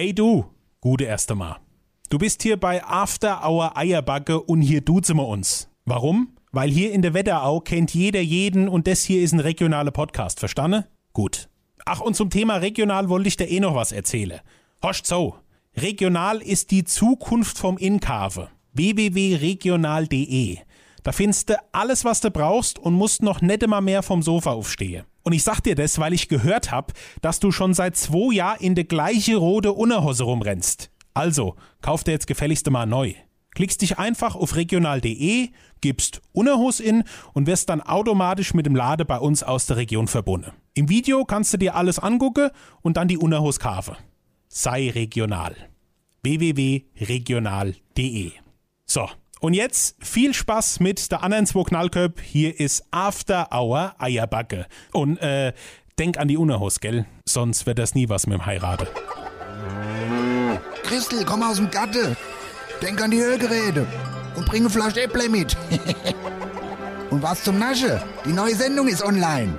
Ey du, gute erste Mal. Du bist hier bei After Hour Eierbacke und hier duzen wir uns. Warum? Weil hier in der Wetterau kennt jeder jeden und das hier ist ein regionaler Podcast, verstanden? Gut. Ach, und zum Thema regional wollte ich dir eh noch was erzählen. Hoscht so. Regional ist die Zukunft vom Inkave. www.regional.de. Da findest du alles, was du brauchst und musst noch nicht immer mehr vom Sofa aufstehen. Und ich sag dir das, weil ich gehört hab, dass du schon seit zwei Jahren in der gleiche rote Unterhose rumrennst. Also, kauf dir jetzt gefälligst mal neu. Klickst dich einfach auf regional.de, gibst Unterhose in und wirst dann automatisch mit dem Lade bei uns aus der Region verbunden. Im Video kannst du dir alles angucken und dann die Unterhose kaufen. Sei regional. www.regional.de So, und jetzt viel Spaß mit der anderen zwei Knallköp. Hier ist After Hour Eierbacke. Und äh, denk an die Unterhose, gell? Sonst wird das nie was mit dem Heirate. Christel, komm aus dem Gatte. Denk an die Hörgeräte. Und bring eine Flasche Äpple mit. und was zum Nasche? Die neue Sendung ist online.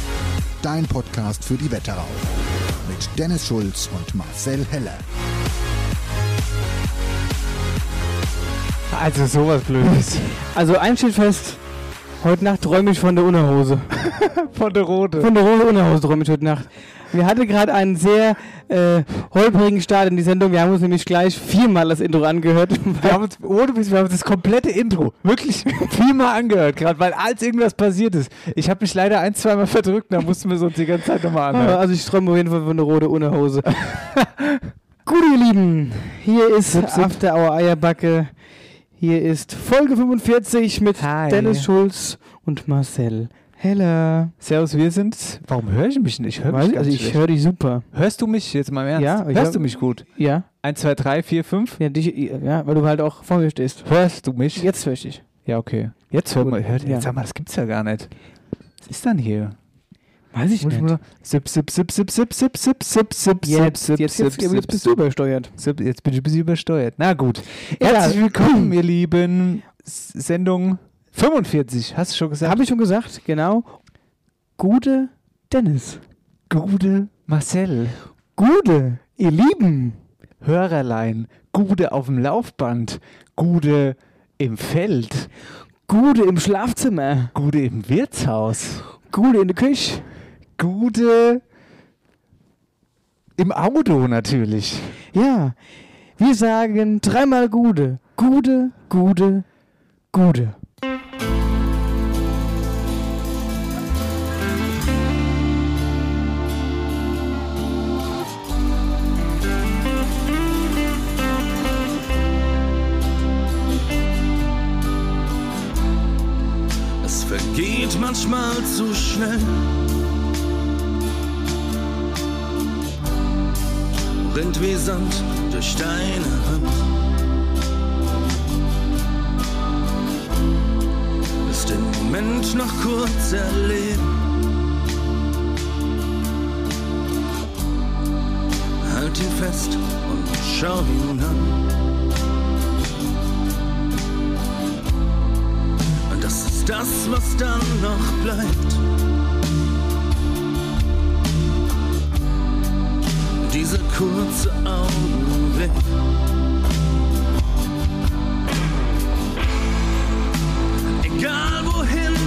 Dein Podcast für die Wetterau. Mit Dennis Schulz und Marcel Heller. Also sowas Blödes. Also eins steht fest, heute Nacht träume ich von der Unterhose. Von der Rote. Von der roten Unterhose träume ich heute Nacht. Wir hatten gerade einen sehr äh, holprigen Start in die Sendung. Wir haben uns nämlich gleich viermal das Intro angehört. Wir haben uns, ohne Witz, wir haben uns das komplette Intro wirklich viermal angehört, gerade weil als irgendwas passiert ist. Ich habe mich leider ein, zweimal verdrückt, da mussten wir es uns die ganze Zeit nochmal anhören. Also ich träume auf jeden Fall von der roten Unterhose. Gut, ihr Lieben, hier ist After Our Eierbacke. Hier ist Folge 45 mit Hi. Dennis Schulz und Marcel Heller. Servus, wir sind. Warum höre ich mich nicht? Ich höre mich also ich höre dich super. Hörst du mich jetzt mal im Ernst? Ja, Hörst du mich gut? Ja? 1, 2, 3, 4, 5. Ja, dich, ja, weil du halt auch vor mir stehst. Hörst du mich? Jetzt höre ich dich. Ja, okay. Jetzt hör mal, hört, ja. jetzt sag mal, das gibt's ja gar nicht. Was ist dann hier? Weiß ich Muss nicht. Sip, sip, sip, sip, sip, sip, sip, sip, sip, Jetzt, sip, jetzt, sip, jetzt, sip, jetzt bist du übersteuert. sip. Jetzt bin ich ein bisschen übersteuert. Na gut. Herzlich willkommen, ihr Lieben. Sendung 45, hast du schon gesagt? Habe ich schon gesagt, genau. Gute Dennis. Gude Marcel. Gute, ihr Lieben. Hörerlein. Gude auf dem Laufband. Gude im Feld. Gute im Schlafzimmer. Gude im Wirtshaus. Gute in der Küche. Gude im Auto natürlich. Ja, wir sagen dreimal Gute. Gute, Gute, Gute. Manchmal zu schnell. Rinnt wie Sand durch deine Hand. Ist den Moment noch kurz erleben. Halt ihn fest und schau ihn an. Das was dann noch bleibt. Dieser kurze Augenblick. Egal wohin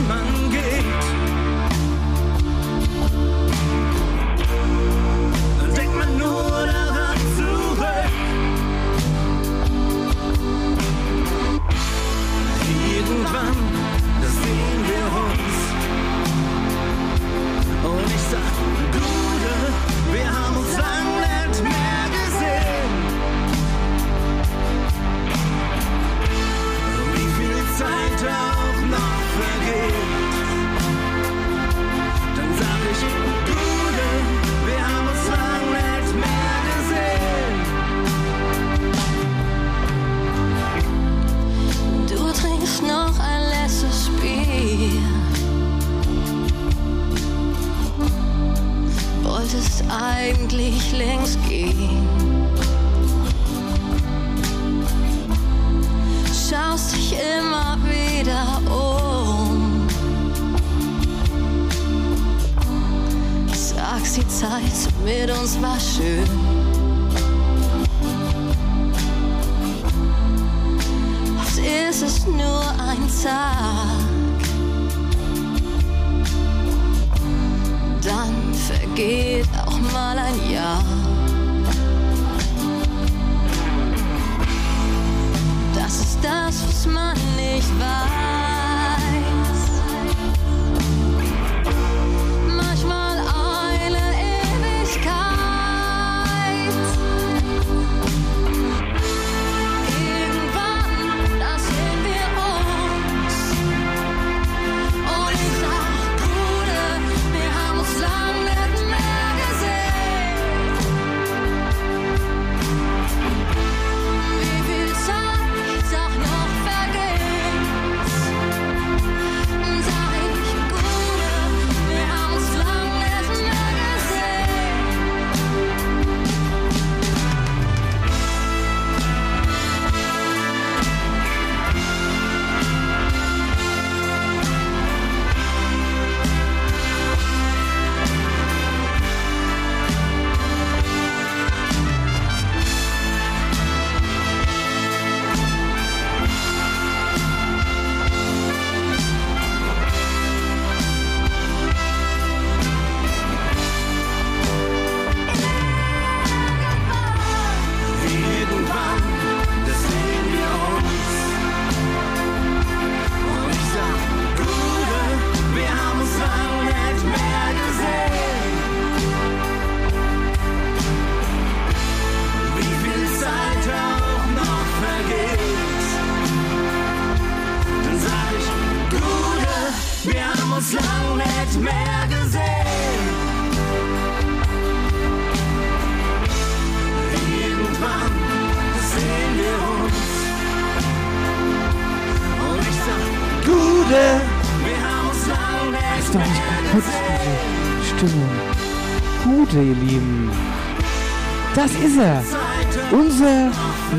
Das ist er. Unser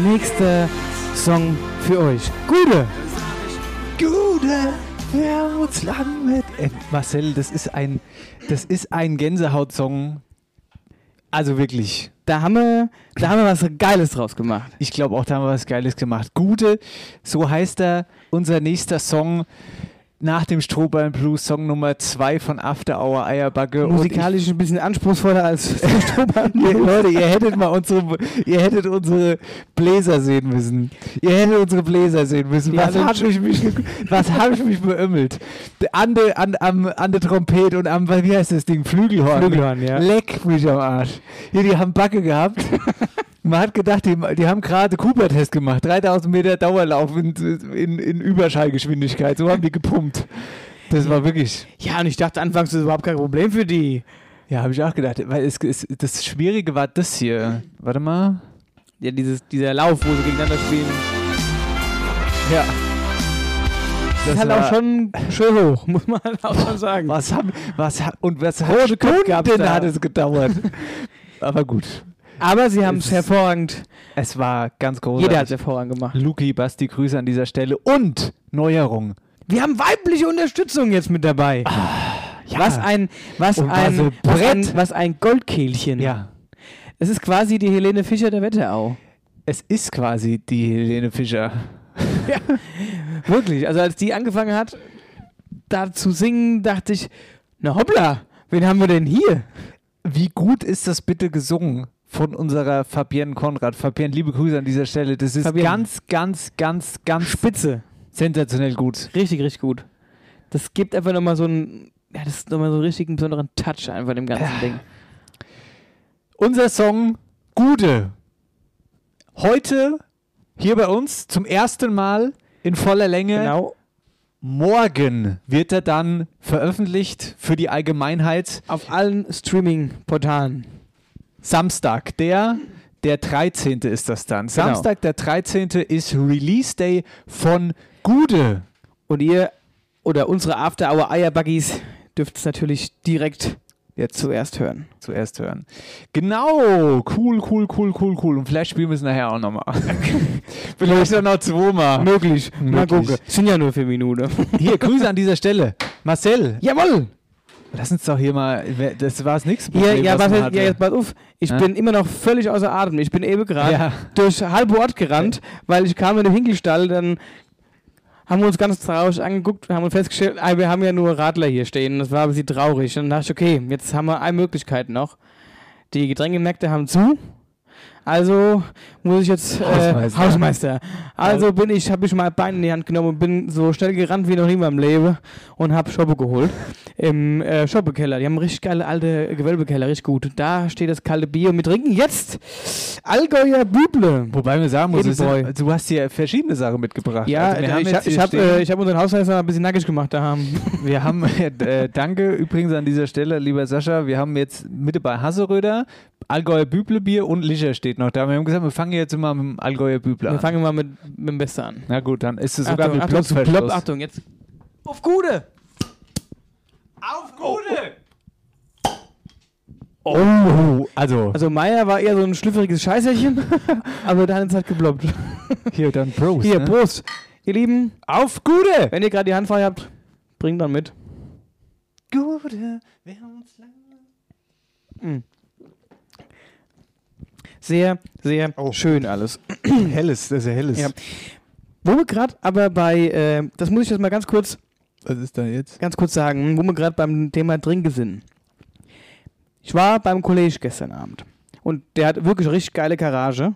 nächster Song für euch. Gute. Gute, lang mit. Äh, Marcel, das ist ein, das ist ein Gänsehaut-Song. Also wirklich. Da haben wir, da haben wir was Geiles draus gemacht. Ich glaube auch, da haben wir was Geiles gemacht. Gute, so heißt er, unser nächster Song nach dem Strohballen Blues, Song Nummer 2 von After Hour Eierbacke. Musikalisch ein bisschen anspruchsvoller als Strohballen. Ihr, Leute, ihr hättet mal unsere, ihr hättet unsere Bläser sehen müssen. Ihr hättet unsere Bläser sehen müssen. Was habe ich mich, was habe ich mich beömmelt? An der an, am- an der Trompete und am, wie heißt das Ding? Flügelhorn. Flügelhorn, ja. Leck mich am Arsch. Hier, die haben Backe gehabt. Man hat gedacht, die, die haben gerade Cooper-Test gemacht. 3000 Meter Dauerlauf in, in, in Überschallgeschwindigkeit. So haben die gepumpt. Das war wirklich. Ja, und ich dachte anfangs, das ist überhaupt kein Problem für die. Ja, habe ich auch gedacht. Weil es, es, das Schwierige war das hier. Warte mal. Ja, dieses, dieser Lauf, wo sie gegeneinander spielen. Ja. Das ist halt auch schon schön hoch, muss man halt auch schon sagen. Was haben, was und was Stunden da. hat es gedauert. Aber gut. Aber sie haben es hervorragend, Es war ganz großartig. jeder hat es hervorragend gemacht. Luki, Basti, Grüße an dieser Stelle. Und Neuerung. Wir haben weibliche Unterstützung jetzt mit dabei. Ja. Was ein, was Und ein, was ein was Brett. ein, was ein Goldkehlchen. Ja. Es ist quasi die Helene Fischer der Wetterau. Es ist quasi die Helene Fischer. Wirklich. Also als die angefangen hat, da zu singen, dachte ich, na hoppla, wen haben wir denn hier? Wie gut ist das bitte gesungen von unserer Fabienne Konrad? Fabienne, liebe Grüße an dieser Stelle. Das ist Fabienne. ganz, ganz, ganz, ganz Spitze. sensationell gut. Richtig, richtig gut. Das gibt einfach nochmal so einen, ja, das ist nochmal so einen richtigen besonderen Touch einfach dem ganzen Ding. Unser Song Gude. Heute hier bei uns zum ersten Mal in voller Länge. Genau. Morgen wird er dann veröffentlicht für die Allgemeinheit. Auf allen Streaming-Portalen. Samstag, der, der 13. ist das dann. Genau. Samstag, der 13. ist Release Day von Gude. Und ihr oder unsere After Hour Eierbuggies dürft es natürlich direkt Jetzt zuerst hören. zuerst hören. Genau, cool, cool, cool, cool, cool. Und vielleicht spielen wir es nachher auch nochmal. vielleicht auch noch zweimal. Möglich. Mal Möglich. gucken. Sind ja nur vier Minuten. Hier, Grüße an dieser Stelle. Marcel, Jawohl! Lass uns doch hier mal, das war Hier, Problem, ja, jetzt, hatte. ja, jetzt pass auf. Ich Ja? bin immer noch völlig außer Atem. Ich bin eben gerade Ja. durch halbe Ort gerannt, weil ich kam in den Hinkelstall, dann haben wir uns ganz traurig angeguckt und haben festgestellt, ah, wir haben ja nur Radler hier stehen. Das war ein bisschen traurig. Und dann dachte ich, okay, jetzt haben wir eine Möglichkeit noch. Die Getränkemärkte haben zu. Also muss ich jetzt äh, Hausmeister. Hausmeister. Also bin ich, habe ich mal Bein in die Hand genommen und bin so schnell gerannt wie noch nie in meinem Leben und habe Schoppe geholt im äh, Schoppekeller. Die haben richtig geile alte Gewölbekeller, richtig gut. Da steht das kalte Bier und wir trinken jetzt Allgäuer Büble. Wobei man sagen muss, Edelbräu. du hast hier verschiedene Sachen mitgebracht. Ja, also wir haben ich, jetzt hab- ich habe äh, ich hab unseren Hausmeister ein bisschen nackig gemacht. Da haben Wir haben, äh, danke übrigens an dieser Stelle, lieber Sascha, wir haben jetzt Mitte bei Hasseröder, Allgäuer Büblebier und Licher steht noch da. Wir haben gesagt, wir fangen jetzt immer mit dem Allgäuer Büble wir an. fangen mal mit, mit dem Beste an. Na gut, dann ist es sogar Achtung, mit Achtung. Plop, Achtung, jetzt. Auf Gude! Auf Gute! Oh, also, Also Meier war eher so ein schlüpfriges Scheißerchen, aber dann hat gebloppt. hier dann Prost. Hier, ne? Prost! Ihr Lieben, Auf Gute! wenn ihr gerade die Hand frei habt, bringt dann mit. Gute, wir haben uns lange... Sehr, sehr schön alles. Helles, ja helles. Ja. Wo wir gerade aber bei, äh, das muss ich jetzt mal ganz kurz, Was ist da jetzt? ganz kurz sagen, wo wir gerade beim Thema Trinken sind. Ich war beim Kollege gestern Abend und der hat wirklich richtig geile Garage.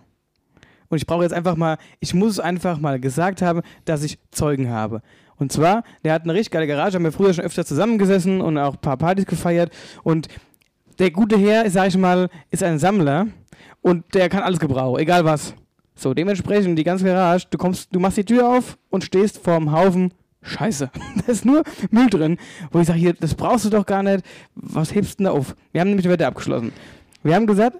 Und ich brauche jetzt einfach mal, ich muss einfach mal gesagt haben, dass ich Zeugen habe. Und zwar, der hat eine richtig geile Garage, haben wir früher schon öfter zusammengesessen und auch ein paar Partys gefeiert. Und der gute Herr, sag ich mal, ist ein Sammler und der kann alles gebrauchen, egal was. So, dementsprechend die ganze Garage, du kommst, du machst die Tür auf und stehst vorm Haufen Scheiße. da ist nur Müll drin, wo ich sage, hier, das brauchst du doch gar nicht. Was hebst du denn da auf? Wir haben nämlich die Wette abgeschlossen. Wir haben gesagt,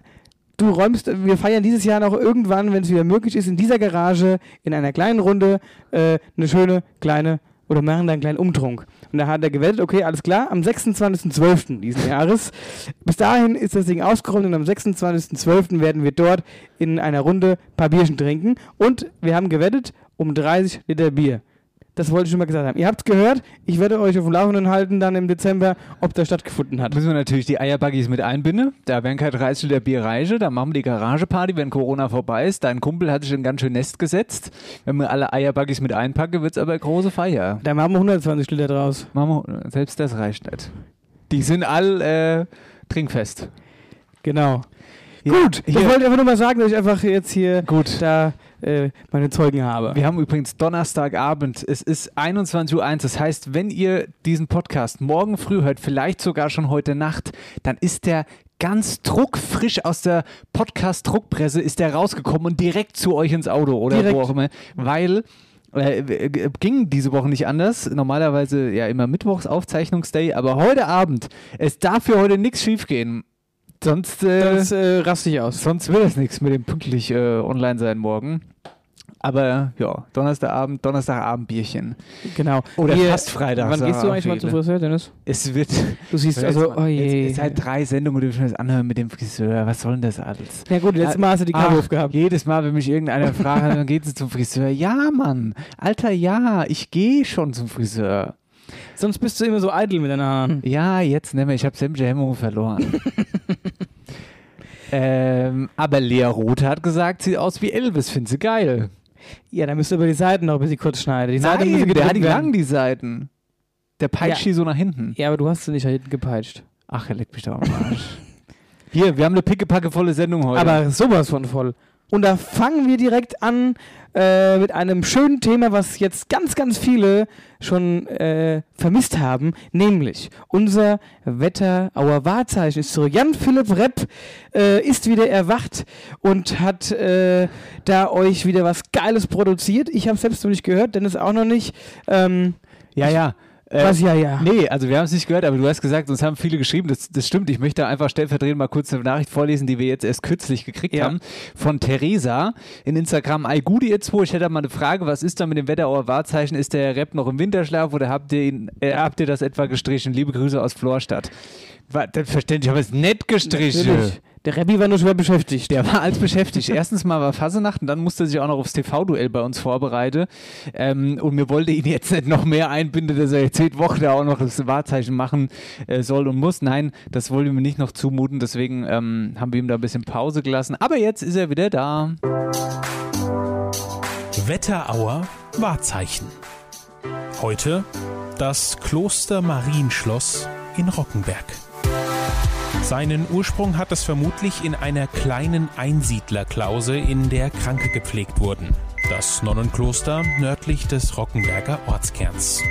du räumst, wir feiern dieses Jahr noch irgendwann, wenn es wieder möglich ist, in dieser Garage in einer kleinen Runde äh, eine schöne kleine oder machen da einen kleinen Umtrunk. Und da hat er gewettet, okay, alles klar, am 26.12. diesen Jahres. Bis dahin ist das Ding ausgeräumt und am 26.12. werden wir dort in einer Runde ein paar Bierchen trinken. Und wir haben gewettet um 30 Liter Bier. Das wollte ich schon mal gesagt haben. Ihr habt es gehört. Ich werde euch auf dem Laufenden halten dann im Dezember, ob das stattgefunden hat. Müssen wir natürlich die Eierbuggies mit einbinden. Da werden keine 30 Liter Bier reiche. Da machen wir die Garageparty, wenn Corona vorbei ist. Dein Kumpel hat sich ein ganz schön Nest gesetzt. Wenn wir alle Eierbuggies mit einpacken, wird es aber eine große Feier. Da machen wir 120 Liter draus. Machen wir, selbst das reicht nicht. Die sind all äh, trinkfest. Genau. Ja, Gut, ich wollte einfach nur mal sagen, dass ich einfach jetzt hier Gut. da äh, meine Zeugen habe. Wir haben übrigens Donnerstagabend. Es ist 21.01 Uhr. Das heißt, wenn ihr diesen Podcast morgen früh hört, vielleicht sogar schon heute Nacht, dann ist der ganz druckfrisch aus der Podcast-Druckpresse ist der rausgekommen und direkt zu euch ins Auto oder Direkt. wo auch immer. Weil äh, äh, ging diese Woche nicht anders. Normalerweise ja immer Mittwochs Aufzeichnungsday, aber heute Abend, es darf für heute nichts schiefgehen. Sonst, äh, Das äh, raste ich aus. Sonst wird es nichts mit dem pünktlich äh, online sein morgen. Aber ja, Donnerstagabend, Donnerstagabend Bierchen. Genau. Oder Hier, fast Freitag. Wann gehst du eigentlich mal zum. Friseur, Dennis? Es wird. Du siehst also, oh je. Jetzt, seit drei Sendungen dürfen wir das anhören mit dem Friseur. Was soll denn das alles? ja gut, letztes Mal hast du die Ach, Kamera aufgehabt. Jedes Mal, wenn mich irgendeiner fragt, dann geht es zum Friseur. Ja, Mann. Alter, ja, ich gehe schon zum Friseur. Sonst bist du immer so eitel mit deinen Haaren. Ja, jetzt nicht mehr. Ich habe sämtliche Hemmungen verloren. ähm, aber Lea Roth hat gesagt, sieht aus wie Elvis. Finde sie geil. Ja, dann müsst ihr über die Seiten noch ein bisschen kurz schneiden. Die Seiten müssen Nein, der hat die lang, die Seiten. Der peitscht Ja. die so nach hinten. Ja, aber du hast sie nicht da hinten gepeitscht. Ach, er leckt mich doch am Arsch. Hier, wir haben eine pickepackevolle Sendung heute. Aber sowas von voll. Und da fangen wir direkt an äh, mit einem schönen Thema, was jetzt ganz, ganz viele schon äh, vermisst haben, nämlich unser Wetterauer Wahrzeichen ist zurück. Jan-Philipp Repp äh, ist wieder erwacht und hat äh, da euch wieder was Geiles produziert. Ich habe selbst noch nicht gehört, Dennis auch noch nicht. Ähm, ja, ja. Äh, was ja, ja. Nee, also wir haben es nicht gehört, aber du hast gesagt, uns haben viele geschrieben, das, das stimmt. Ich möchte einfach stellvertretend mal kurz eine Nachricht vorlesen, die wir jetzt erst kürzlich gekriegt Ja. haben, von Theresa in Instagram. Aigudi ihr zwei, ich hätte mal eine Frage, was ist da mit dem Wetterauer Wahrzeichen? Ist der Rap noch im Winterschlaf oder habt ihr, ihn, äh, habt ihr das etwa gestrichen? Liebe Grüße aus Florstadt. War, selbstverständlich, aber es ist nett gestrichen. Natürlich. Der Rebbi war nur schwer beschäftigt. Der war als beschäftigt. Erstens mal war Fasenacht und dann musste er sich auch noch aufs TV-Duell bei uns vorbereiten. Ähm, und mir wollte ihn jetzt nicht noch mehr einbinden, dass er jetzt jede Woche da auch noch das Wahrzeichen machen äh, soll und muss. Nein, das wollte ich mir nicht noch zumuten. Deswegen ähm, haben wir ihm da ein bisschen Pause gelassen. Aber jetzt ist er wieder da. Wetterauer Wahrzeichen. Heute das Kloster Marienschloss in Rockenberg. Seinen Ursprung hat es vermutlich in einer kleinen Einsiedlerklause, in der Kranke gepflegt wurden. Das Nonnenkloster nördlich des Rockenberger Ortskerns.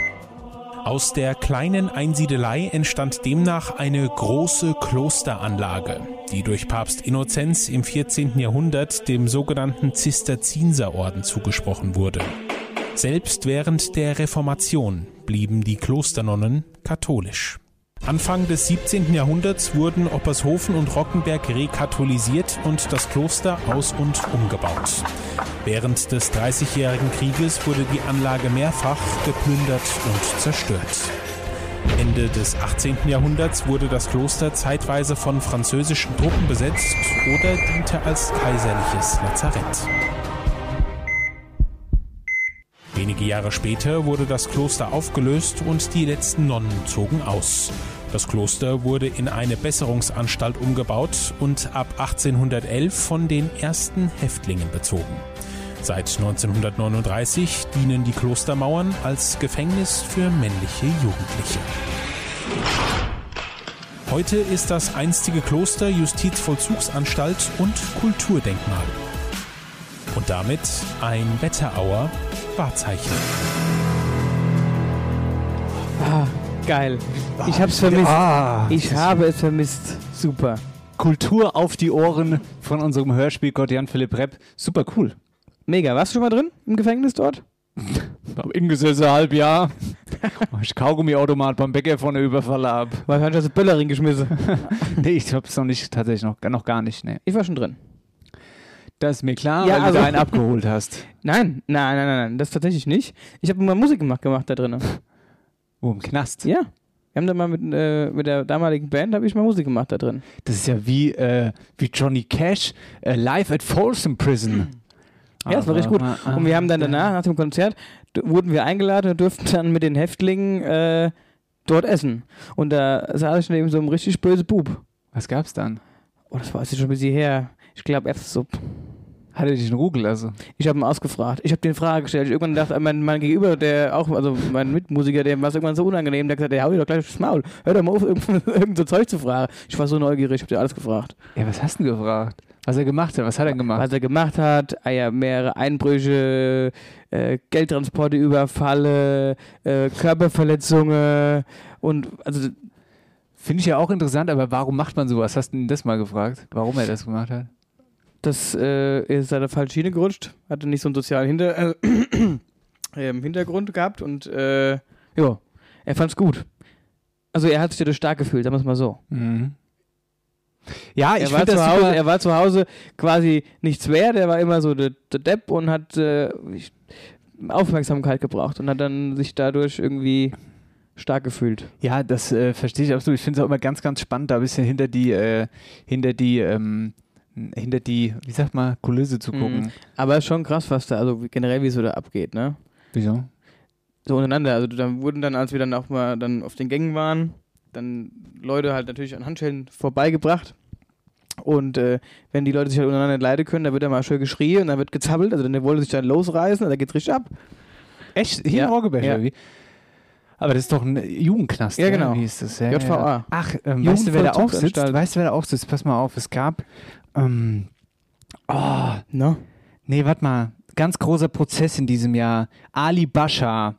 Aus der kleinen Einsiedelei entstand demnach eine große Klosteranlage, die durch Papst Innozenz im 14. Jahrhundert dem sogenannten Zisterzienserorden zugesprochen wurde. Selbst während der Reformation blieben die Klosternonnen katholisch. Anfang des 17. Jahrhunderts wurden Oppershofen und Rockenberg rekatholisiert und das Kloster aus- und umgebaut. Während des Dreißigjährigen Krieges wurde die Anlage mehrfach geplündert und zerstört. Ende des 18. Jahrhunderts wurde das Kloster zeitweise von französischen Truppen besetzt oder diente als kaiserliches Lazarett. Wenige Jahre später wurde das Kloster aufgelöst und die letzten Nonnen zogen aus. Das Kloster wurde in eine Besserungsanstalt umgebaut und ab 1811 von den ersten Häftlingen bezogen. Seit 1939 dienen die Klostermauern als Gefängnis für männliche Jugendliche. Heute ist das einstige Kloster Justizvollzugsanstalt und Kulturdenkmal. Und damit ein Wetterauer Wahrzeichen. Ah, geil. Ich hab's vermisst. Ah, ich habe es vermisst. Super. Kultur auf die Ohren von unserem Hörspielgott Jan-Philipp Repp. Super cool. Mega. Warst du schon mal drin im Gefängnis dort? Hab ingesessen, halb Jahr. ich Kaugummiautomat beim Bäcker vorne Überfall ab. Wahrscheinlich hast du Böllerin geschmissen. Nee, ich hab's noch nicht, tatsächlich noch, noch gar nicht. Nee. Ich war schon drin. Das ist mir klar, Ja, weil also- du da einen abgeholt hast. Nein, nein, nein, nein, nein. Das tatsächlich nicht. Ich habe mal Musik gemacht, gemacht da drin. Wo, im Knast? Ja. Wir haben da mal mit, äh, mit der damaligen Band, habe ich mal Musik gemacht da drin. Das ist ja wie, äh, wie Johnny Cash äh, live at Folsom Prison. Ja, das war richtig gut. Und wir haben dann danach, nach dem Konzert, wurden wir eingeladen und durften dann mit den Häftlingen äh, dort essen. Und da saß ich neben so einem richtig böse Bub. Was gab's dann? Oh, das war jetzt schon ein bisschen her. Ich glaube, Erbsensuppe. Hat er dich in Ruhe gelassen? Ich habe ihn ausgefragt. Ich habe den Frage gestellt. Ich irgendwann dachte, mein, mein Gegenüber, der auch, also mein Mitmusiker, der war es irgendwann so unangenehm, der hat gesagt, der hau dir doch gleich aufs Maul. Hör doch mal auf, irgend, irgend so Zeug zu fragen. Ich war so neugierig, ich habe dir alles gefragt. Ja, was hast du denn gefragt? Was er gemacht hat? Was hat er gemacht? Was er gemacht hat, ah ja, mehrere Einbrüche, äh, Geldtransporte, Überfalle, äh, Körperverletzungen und also Finde ich ja auch interessant, aber warum macht man sowas? Hast du ihn das mal gefragt? Warum er das gemacht hat? Das äh, ist seine falsche Schiene gerutscht, hatte nicht so einen sozialen Hinter äh, ähm, Hintergrund gehabt und äh, ja, er fand's gut. Also er hat sich dadurch stark gefühlt, sagen wir es mal so. Mhm. Ja, ich er, war zu Hause, super. er war zu Hause quasi nichts wert, er war immer so der, der Depp und hat äh, Aufmerksamkeit gebraucht und hat dann sich dadurch irgendwie stark gefühlt. Ja, das äh, verstehe ich absolut. Ich finde es auch immer ganz, ganz spannend, da ein bisschen hinter die, äh, hinter die, ähm, hinter die, wie sagt man, Kulisse zu gucken. Mhm. Aber ist schon krass, was da, also generell wie es so da abgeht, ne? Wieso? So untereinander. Also dann wurden dann, als wir dann auch mal dann auf den Gängen waren, dann Leute halt natürlich an Handschellen vorbeigebracht. Und äh, wenn die Leute sich halt untereinander leiden können, dann wird dann mal schön geschrien und dann wird gezappelt. Also dann wollte sich dann losreißen und da geht's richtig ab. Echt? Hier Ja, in Roggeberg, ja. wie? Aber das ist doch ein Jugendknast, Ja, oder? genau. Wie ist das? Ja, JVA. Ja. Ach, ähm, weißt du, wer da auch sitzt? Weißt du, wer da auch sitzt? Pass mal auf, es gab, ähm, oh, Ne? nee, warte mal, ganz großer Prozess in diesem Jahr. Ali Bascha.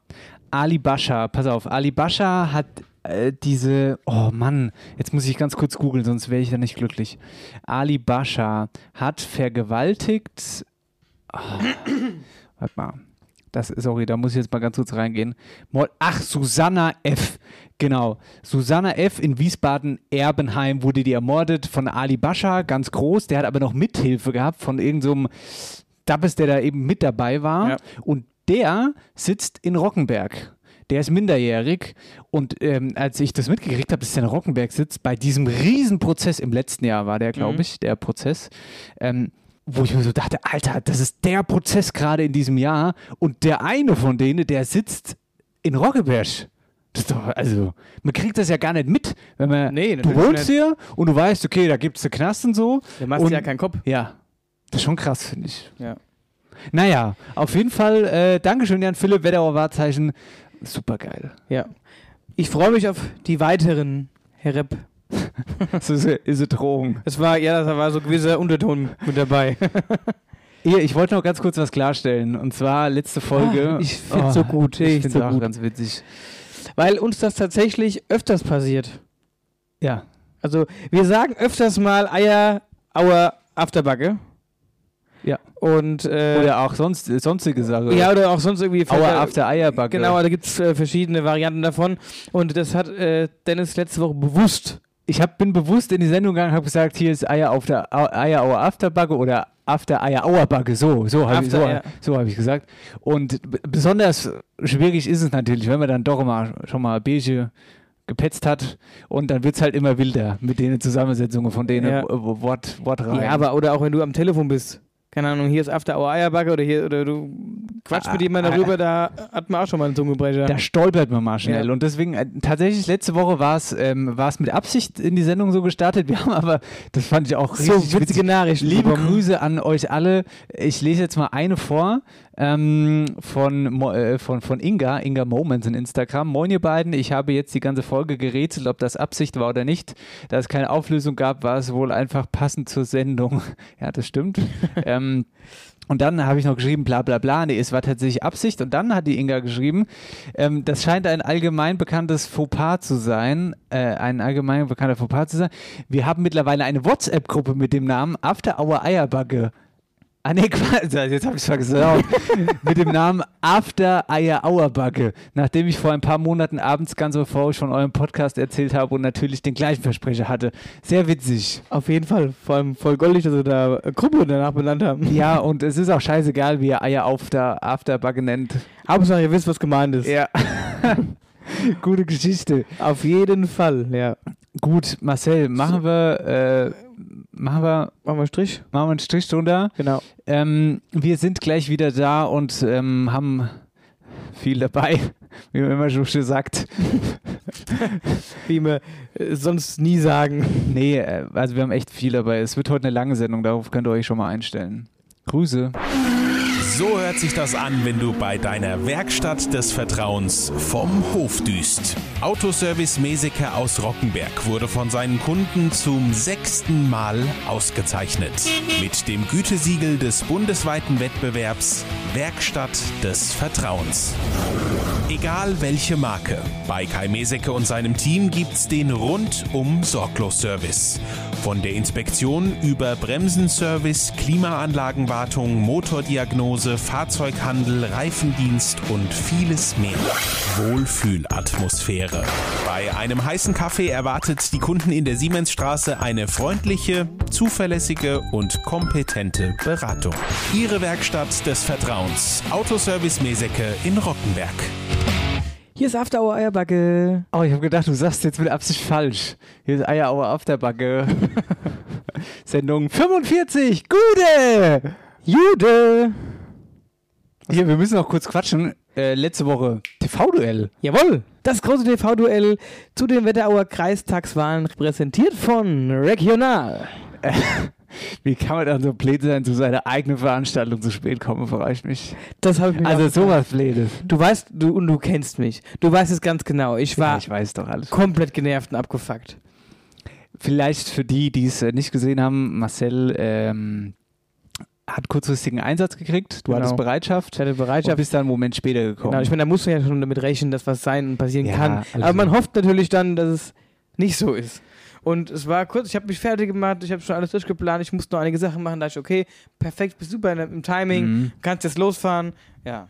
Ali Bascha, pass auf, Ali Bascha hat äh, diese, oh Mann, jetzt muss ich ganz kurz googeln, sonst wäre ich da nicht glücklich. Ali Bascha hat vergewaltigt, oh, warte mal, das, sorry, da muss ich jetzt mal ganz kurz reingehen. Ach, Susanna F. Genau. Susanna F. in Wiesbaden-Erbenheim wurde die ermordet von Ali Bascha, ganz groß. Der hat aber noch Mithilfe gehabt von irgendeinem Dabbes, der da eben mit dabei war. Ja. Und der sitzt in Rockenberg. der ist minderjährig und ähm, als ich das mitgekriegt habe, dass der in Rockenberg sitzt, bei diesem Riesenprozess im letzten Jahr war der, glaube Mhm. ich, der Prozess, ähm, wo ich mir so dachte, Alter, das ist der Prozess gerade in diesem Jahr und der eine von denen, der sitzt in Rockeberg. Das ist doch, also, man kriegt das ja gar nicht mit, wenn man, Nee, du wohnst hier und du weißt, okay, da gibt es einen Knast und so. Der machst und, ja keinen Kopf. Ja, das ist schon krass, finde ich. Ja. Naja, auf jeden Fall, äh, Dankeschön, Jan Philipp, Wetterauer Wahrzeichen. Super geil. Ja. Ich freue mich auf die weiteren, Herr Repp. Das ist, ist eine Drohung. Es war, ja, da war so ein gewisser Unterton mit dabei. Hier, ich wollte noch ganz kurz was klarstellen. Und zwar letzte Folge. Ah, ich find's so gut, Ich ich finde so auch gut. ganz witzig. Weil uns das tatsächlich öfters passiert. Ja. Also, wir sagen öfters mal Eier, Auer, Afterbacke. Ja. Und, äh, Oder auch sonst, sonstige Sache. ja, oder auch sonst irgendwie. Auer after Eierbacke. Genau, da gibt es äh, verschiedene Varianten davon. Und das hat äh, Dennis letzte Woche bewusst. Ich hab, bin bewusst in die Sendung gegangen, habe gesagt, hier ist Eier auf der Au- Eier Auer Afterbacke oder After Eier Auerbacke. So, so habe ich, so, so hab ich gesagt. Und besonders schwierig ist es natürlich, wenn man dann doch immer schon mal beige gepetzt hat und dann wird es halt immer wilder mit den Zusammensetzungen von denen Ja. äh, Wort, Wortreihen. Ja, aber oder auch wenn du am Telefon bist. Keine Ahnung, hier ist After Hour Eierbacke oder hier oder du quatschst Ah, mit jemandem ah, darüber, da hat man auch schon mal einen Zungenbrecher. Da stolpert man mal schnell. Ja. Und deswegen, äh, tatsächlich, letzte Woche war es ähm, war's mit Absicht in die Sendung so gestartet. Wir haben aber, das fand ich auch so richtig witzige witzig. Nachrichten. Liebe. Grüße an euch alle. Ich lese jetzt mal eine vor ähm, von, äh, von, von Inga, Inga Moments in Instagram. Moin ihr beiden, ich habe jetzt die ganze Folge gerätselt, ob das Absicht war oder nicht. Da es keine Auflösung gab, war es wohl einfach passend zur Sendung. ja, das stimmt. ähm, und dann habe ich noch geschrieben, bla bla bla, nee, es war tatsächlich Absicht. Und dann hat die Inga geschrieben, ähm, das scheint ein allgemein bekanntes Fauxpas zu sein, äh, ein allgemein bekannter Fauxpas zu sein. Wir haben mittlerweile eine WhatsApp-Gruppe mit dem Namen After Hour Eierbacke. Ah nee, Quatsch, jetzt habe ich es vergessen. mit dem Namen After Eier Auerbacke. Nachdem ich vor ein paar Monaten abends ganz euphorisch von eurem Podcast erzählt habe und natürlich den gleichen Versprecher hatte. Sehr witzig. Auf jeden Fall. Vor allem voll goldig, dass wir da Gruppe danach benannt haben. Ja, und es ist auch scheißegal, wie ihr Eier After, Afterbacke nennt. Hauptsache, ihr wisst, was gemeint ist. Ja. Gute Geschichte. Auf jeden Fall, ja. Gut, Marcel, machen wir, äh, machen wir, Machen wir einen Strich? machen wir einen Strich drunter. Genau. Ähm, wir sind gleich wieder da und ähm, haben viel dabei, wie man immer so schön sagt. Wie wir äh, sonst nie sagen. Nee, äh, also wir haben echt viel dabei. Es wird heute eine lange Sendung, darauf könnt ihr euch schon mal einstellen. Grüße. So hört sich das an, wenn du bei deiner Werkstatt des Vertrauens vom Hof düst. Autoservice Meseke aus Rockenberg wurde von seinen Kunden zum sechsten Mal ausgezeichnet. Mit dem Gütesiegel des bundesweiten Wettbewerbs Werkstatt des Vertrauens. Egal welche Marke, bei Kai Meseke und seinem Team gibt's den rundum Sorglos-Service. Von der Inspektion über Bremsenservice, Klimaanlagenwartung, Motordiagnose, Fahrzeughandel, Reifendienst und vieles mehr. Wohlfühlatmosphäre. Bei einem heißen Kaffee erwartet die Kunden in der Siemensstraße eine freundliche, zuverlässige und kompetente Beratung. Ihre Werkstatt des Vertrauens. Autoservice Meseke in Rockenberg. Hier ist After Hour Eierbacke. Oh, ich habe gedacht, du sagst jetzt mit Absicht falsch. Hier ist Eierauer Afterbacke. Sendung 45. Gute! Jude! Hier, wir müssen noch kurz quatschen. Äh, letzte Woche TV-Duell. Jawohl! Das große TV-Duell zu den Wetterauer Kreistagswahlen präsentiert von Regional. Wie kann man dann so blöd sein, zu seiner eigenen Veranstaltung zu spät kommen, ich mich. Das habe ich mir Also sowas blödes. Du weißt, du und du kennst mich. Du weißt es ganz genau. Ich Ja, war ich weiß doch alles. komplett genervt und abgefuckt. Vielleicht für die, die es äh, nicht gesehen haben, Marcel ähm, hat kurzfristigen Einsatz gekriegt. Du Genau. hattest Bereitschaft. Ich hatte Und Bereitschaft. bist dann einen Moment später gekommen. Genau, ich meine, da muss man ja schon damit rechnen, dass was sein und passieren Ja, kann. alles Aber man hofft natürlich dann, dass es nicht so ist. Und es war kurz, ich habe mich fertig gemacht, ich habe schon alles durchgeplant, ich musste noch einige Sachen machen, da ich, okay, perfekt, bist super im Timing, Mhm. kannst jetzt losfahren. Ja.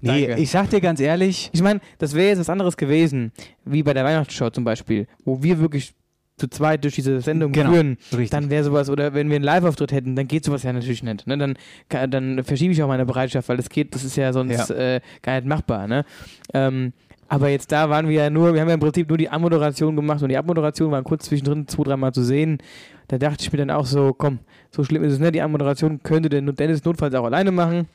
nee, danke. ich sag dir ganz ehrlich, Ich meine, das wäre jetzt was anderes gewesen, wie bei der Weihnachtsshow zum Beispiel, wo wir wirklich zu zweit durch diese Sendung Genau, führen, richtig. dann wäre sowas, oder wenn wir einen Live-Auftritt hätten, dann geht sowas ja natürlich nicht. Ne? Dann, dann verschiebe ich auch meine Bereitschaft, weil das geht, das ist ja sonst Äh, gar nicht machbar. Ne? Ähm, aber jetzt da waren wir ja nur, wir haben ja im Prinzip nur die Anmoderation gemacht und die Abmoderation war kurz zwischendrin zwei, dreimal zu sehen. Da dachte ich mir dann auch so, komm, so schlimm ist es nicht. Die Anmoderation könnte der Dennis notfalls auch alleine machen.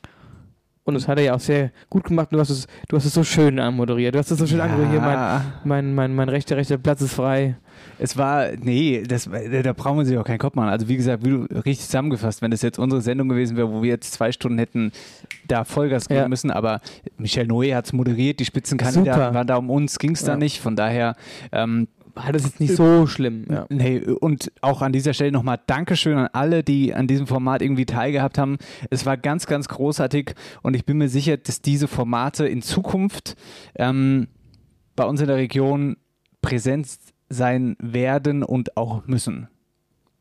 Und das hat er ja auch sehr gut gemacht. Du hast es, du hast es so schön anmoderiert. Du hast es so schön anmoderiert. Hier, mein, mein, mein, mein rechter, rechter Platz ist frei. Es war, nee, das, da brauchen wir sich auch keinen Kopf machen. Also wie gesagt, wie du richtig zusammengefasst, wenn das jetzt unsere Sendung gewesen wäre, wo wir jetzt zwei Stunden hätten da Vollgas geben Ja. müssen, aber Michel Noé hat es moderiert, die Spitzenkandidaten Super. waren da um uns, ging es da Ja. nicht. Von daher, ähm, War das jetzt nicht so schlimm. Ja. Nee, und auch an dieser Stelle nochmal Dankeschön an alle, die an diesem Format irgendwie teilgehabt haben. Es war ganz, ganz großartig und ich bin mir sicher, dass diese Formate in Zukunft ähm, bei uns in der Region präsent sein werden und auch müssen.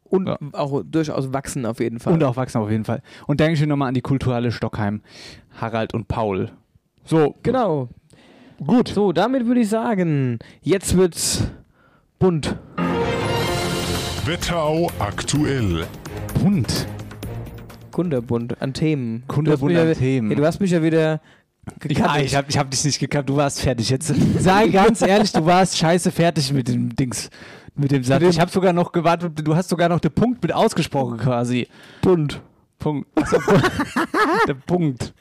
Und Ja. auch durchaus wachsen auf jeden Fall. Und auch wachsen auf jeden Fall. Und Dankeschön nochmal an die Kulturhalle Stockheim, Harald und Paul. So, Genau. Gut. So, damit würde ich sagen, jetzt wird's bunt. Wetterau aktuell. bunt. Kunderbunt an Themen. Hast an ja- Themen. Ja, du hast mich ja wieder Ja, gekappt. ich habe ich hab dich nicht gekappt, du warst fertig. Jetzt sei ganz ehrlich, du warst scheiße fertig mit dem Dings, mit dem Satz. Mit dem- Ich habe sogar noch gewartet, du hast sogar noch den Punkt mit ausgesprochen quasi. bunt. Punkt. Punkt. der Punkt.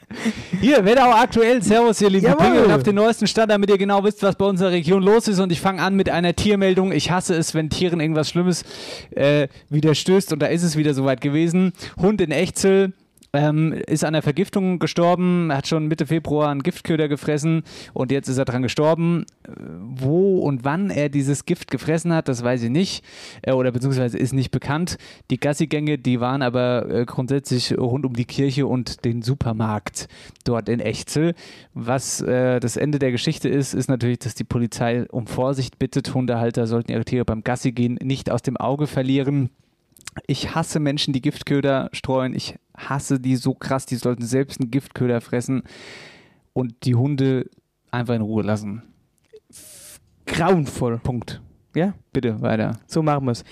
Hier, Wetterau aktuell. Servus, ihr lieben Jawohl. Pingel auf den neuesten Stand, damit ihr genau wisst, was bei unserer Region los ist. Und ich fange an mit einer Tiermeldung. Ich hasse es, wenn Tieren irgendwas Schlimmes äh, widerstößt. Und da ist es wieder soweit gewesen. Hund in Echzel. Ähm, ist an der Vergiftung gestorben, hat schon Mitte Februar einen Giftköder gefressen und jetzt ist er dran gestorben. Äh, Wo und wann er dieses Gift gefressen hat, das weiß ich nicht äh, oder beziehungsweise ist nicht bekannt. Die Gassigänge, die waren aber äh, grundsätzlich rund um die Kirche und den Supermarkt dort in Echzel. Was äh, das Ende der Geschichte ist, ist natürlich, dass die Polizei um Vorsicht bittet. Hundehalter sollten ihre Tiere beim Gassi gehen nicht aus dem Auge verlieren. Ich hasse Menschen, die Giftköder streuen. Ich hasse die so krass. Die sollten selbst einen Giftköder fressen und die Hunde einfach in Ruhe lassen. Grauenvoll. Punkt. Ja, Bitte weiter. so machen wir's.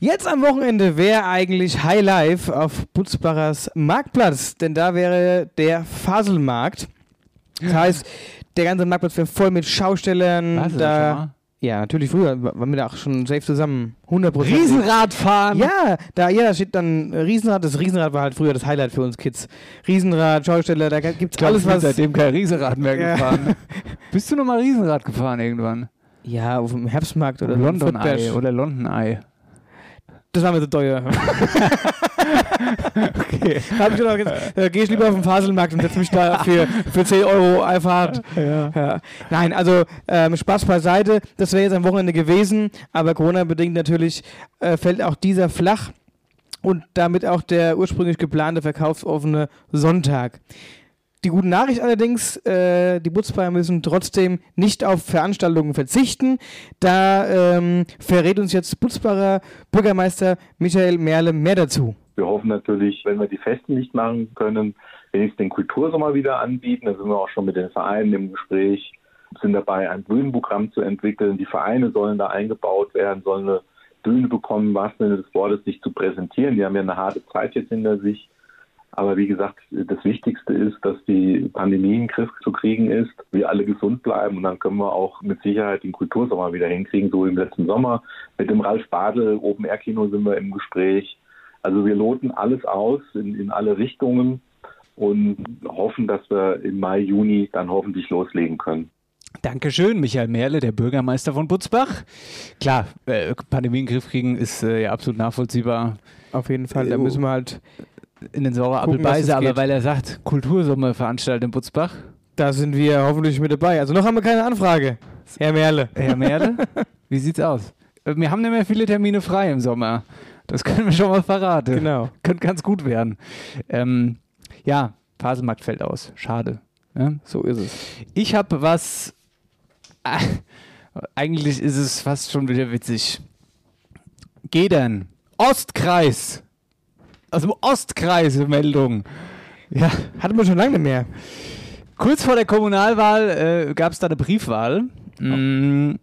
Jetzt am Wochenende wäre eigentlich High Life auf Butzbachers Marktplatz, denn da wäre der Faselmarkt. Das heißt, der ganze Marktplatz wäre voll mit Schaustellern. Was, da? Ja, natürlich früher waren wir da auch schon safe zusammen. 100 Riesenradfahren! Ja, da, ja, da steht dann äh, Riesenrad. Das Riesenrad war halt früher das Highlight für uns Kids. Riesenrad, Schausteller, da gibt's Ich glaube, alles was. seitdem kein Riesenrad mehr Ja. gefahren. Bist du nochmal Riesenrad gefahren irgendwann? Ja, auf dem Herbstmarkt oder London Eye oder London Eye. Das war mir so teuer. Okay. Da ich gedacht, jetzt äh, gehe ich lieber auf den Faselmarkt und setze mich da für, für 10 Euro Einfahrt. Ja. Nein, also ähm, Spaß beiseite. Das wäre jetzt am Wochenende gewesen, aber Corona-bedingt natürlich äh, fällt auch dieser flach und damit auch der ursprünglich geplante verkaufsoffene Sonntag. Die gute Nachricht allerdings, äh, die Butzbayer müssen trotzdem nicht auf Veranstaltungen verzichten. Da ähm, verrät uns jetzt Butzbacher Bürgermeister Michael Merle mehr dazu. Wir hoffen natürlich, wenn wir die Feste nicht machen können, wenigstens den Kultursommer wieder anbieten. Da sind wir auch schon mit den Vereinen im Gespräch, sind dabei, ein Bühnenprogramm zu entwickeln. Die Vereine sollen da eingebaut werden, sollen eine Bühne bekommen, was Sinne des Wortes, sich zu präsentieren. Die haben ja eine harte Zeit jetzt hinter sich. Aber wie gesagt, das Wichtigste ist, dass die Pandemie in den Griff zu kriegen ist, wir alle gesund bleiben und dann können wir auch mit Sicherheit den Kultursommer wieder hinkriegen, so wie im letzten Sommer. Mit dem Ralf Badel Open Air Kino sind wir im Gespräch. Also wir loten alles aus in, in alle Richtungen und hoffen, dass wir im Mai, Juni dann hoffentlich loslegen können. Dankeschön, Michael Merle, der Bürgermeister von Butzbach. Klar, äh, Pandemie in den Griff kriegen ist äh, ja absolut nachvollziehbar. Auf jeden Fall, da müssen wir halt, In den beißen, es aber geht. weil er sagt, Kultursommer veranstaltet in Butzbach. da sind wir hoffentlich mit dabei. Also noch haben wir keine Anfrage, Herr Merle. Herr Merle, wie sieht's aus? Äh, Wir haben nicht mehr viele Termine frei im Sommer. Das können wir schon mal verraten. Genau. Könnte ganz gut werden. Ähm, ja, Faselmarkt fällt aus. Schade. Ja? So ist es. Ich habe was. Ah, eigentlich ist es fast schon wieder witzig. Gedern. Ostkreis. Aus dem Ostkreis Meldung. Ja, Hatten wir schon lange mehr. kurz vor der Kommunalwahl äh, gab es da eine Briefwahl. Mm,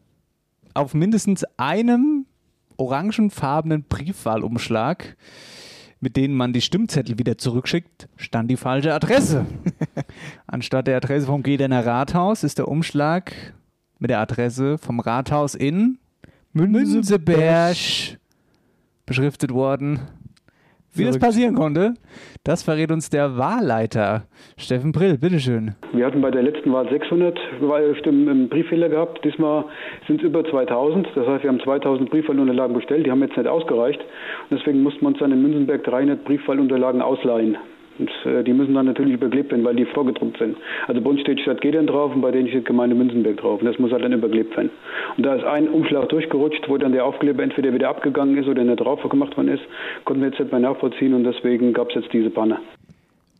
auf mindestens einem orangefarbenen Briefwahlumschlag, mit denen man die Stimmzettel wieder zurückschickt, stand die falsche Adresse. Anstatt der Adresse vom Gedener Rathaus ist der Umschlag mit der Adresse vom Rathaus in Münzeberg beschriftet worden. Wie das passieren konnte, das verrät uns der Wahlleiter Steffen Brill. Bitteschön. Wir hatten bei der letzten Wahl 600 Stimmen im Brieffehler gehabt. Diesmal sind es über 2000. Das heißt, wir haben 2000 Briefwahlunterlagen bestellt. Die haben jetzt nicht ausgereicht. Und deswegen mussten wir uns dann in Münzenberg 300 Briefwahlunterlagen ausleihen. Und äh, die müssen dann natürlich überklebt werden, weil die vorgedruckt sind. Also bei uns steht Stadt Gedern drauf und bei denen steht Gemeinde Münzenberg drauf. Und das muss halt dann überklebt werden. Und da ist ein Umschlag durchgerutscht, wo dann der Aufkleber entweder wieder abgegangen ist oder nicht drauf gemacht worden ist, konnten wir jetzt nicht mehr nachvollziehen und deswegen gab es jetzt diese Panne.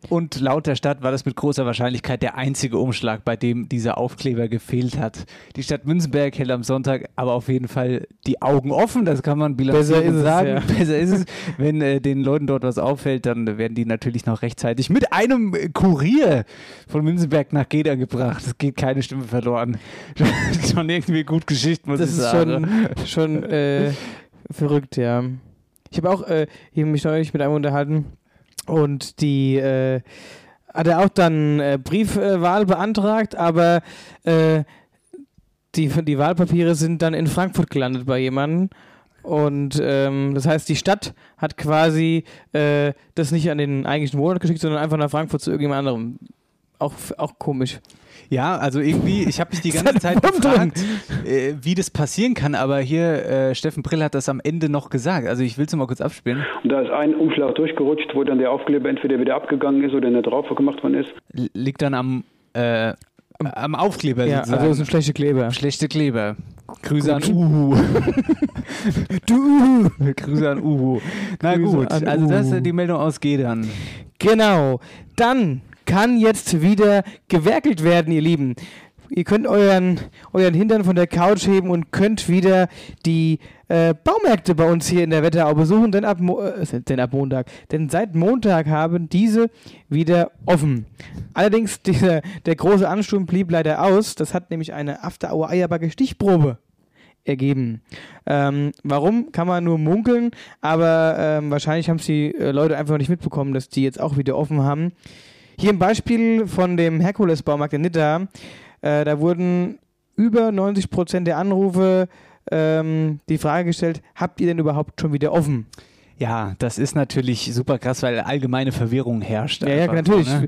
Und laut der Stadt war das mit großer Wahrscheinlichkeit der einzige Umschlag, bei dem dieser Aufkleber gefehlt hat. Die Stadt Münzenberg hält am Sonntag aber auf jeden Fall die Augen offen, das kann man bilanzieren Besser ist und es, sagen. ja. Besser ist es. Wenn äh, den Leuten dort was auffällt, dann werden die natürlich noch rechtzeitig mit einem äh, Kurier von Münzenberg nach Geda gebracht. Es geht keine Stimme verloren. schon irgendwie gut Geschichte, muss Das ich ist sagen. schon, schon äh, verrückt, ja. Ich habe auch äh, mich neulich mit einem unterhalten und die äh, hat er auch dann äh, Briefwahl beantragt, aber äh, die, die Wahlpapiere sind dann in Frankfurt gelandet bei jemandem. Und ähm, das heißt, die Stadt hat quasi äh, das nicht an den eigentlichen Wohnort geschickt, sondern einfach nach Frankfurt zu irgendjemand anderem. Auch, auch komisch. Ja, also irgendwie, ich habe mich die ganze Zeit gefragt, äh, wie das passieren kann, aber hier, äh, Steffen Brill hat das am Ende noch gesagt. Also ich will es mal kurz abspielen. Und da ist ein Umschlag durchgerutscht, wo dann der Aufkleber entweder wieder abgegangen ist oder nicht drauf gemacht worden ist. Liegt dann am, äh, am Aufkleber Ja, sozusagen. also das sind schlechte Kleber. Schlechte Kleber. Grüße Gut. an Uhu. Du! Grüße an Uhu. Na Grüße gut, also das Uhu. ist die Meldung aus Gedern. Genau. Dann kann jetzt wieder gewerkelt werden, ihr Lieben. Ihr könnt euren, euren Hintern von der Couch heben und könnt wieder die äh, Baumärkte bei uns hier in der Wetterau besuchen, denn ab, Mo äh, denn ab Montag. Denn seit Montag haben diese wieder offen. Allerdings, dieser, der große Ansturm blieb leider aus. Das hat nämlich eine After-Hour-Eierbacke-Stichprobe ergeben. Ähm, warum, kann man nur munkeln, aber ähm, wahrscheinlich haben es die äh, Leute einfach noch nicht mitbekommen, dass die jetzt auch wieder offen haben. Hier ein Beispiel von dem Herkules-Baumarkt in Nidda. Äh, da wurden über 90% der Anrufe ähm, die Frage gestellt, habt ihr denn überhaupt schon wieder offen? Ja, das ist natürlich super krass, weil allgemeine Verwirrung herrscht. Ja, ja, natürlich. Ne?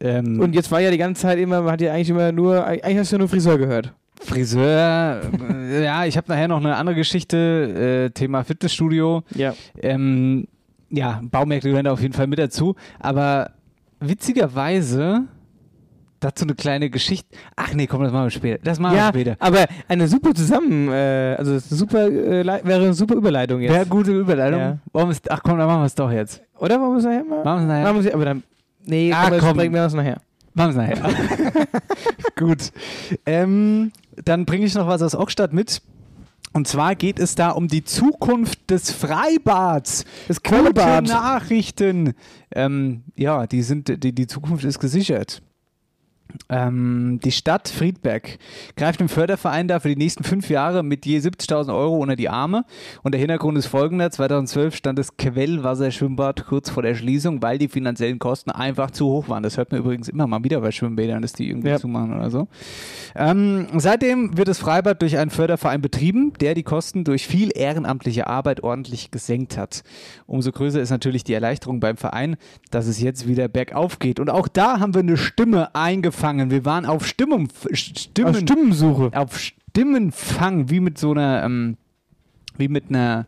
ähm, Und jetzt war ja die ganze Zeit immer, man hat ja eigentlich immer nur, eigentlich hast du ja nur Friseur gehört. Friseur, äh, ja, ich habe nachher noch eine andere Geschichte, äh, Thema Fitnessstudio. Ja. Ähm, ja, Baumärkte gehören da auf jeden Fall mit dazu. Aber witzigerweise, dazu eine kleine Geschichte. Ach nee, komm, das machen wir später. Das machen ja, wir später. aber eine super zusammen, äh, also es ist super, äh, wäre eine super Überleitung jetzt. Wäre gute Überleitung. Ja. Wollen wir's- ach komm, dann machen wir es doch jetzt. Oder wollen wir es nachher mal? Machen wir es nachher. Machen wir es, aber dann, nee, Ah, komm, sprechen wir das nachher. Machen wir es nachher. Gut. Ähm, dann bringe ich noch was aus Ockstadt mit. Und zwar geht es da um die Zukunft des Freibads. Das Gute Quellbad. Nachrichten. Ähm, ja, die, sind, die, die Zukunft ist gesichert. Ähm, die Stadt Friedberg greift dem Förderverein da für die nächsten fünf Jahre mit je 70.000 Euro unter die Arme. Und der Hintergrund ist folgender. 2012 stand das Quellwasserschwimmbad kurz vor der Schließung, weil die finanziellen Kosten einfach zu hoch waren. Das hört man übrigens immer mal wieder bei Schwimmbädern, dass die irgendwie Ja. zumachen oder so. Ähm, seitdem wird das Freibad durch einen Förderverein betrieben, der die Kosten durch viel ehrenamtliche Arbeit ordentlich gesenkt hat. Umso größer ist natürlich die Erleichterung beim Verein, dass es jetzt wieder bergauf geht. Und auch da haben wir eine Stimme eingefangen. Wir waren auf Stimmung, Stimmen, Auf Stimmensuche. auf Stimmenfang, wie mit so einer, ähm, wie mit einer,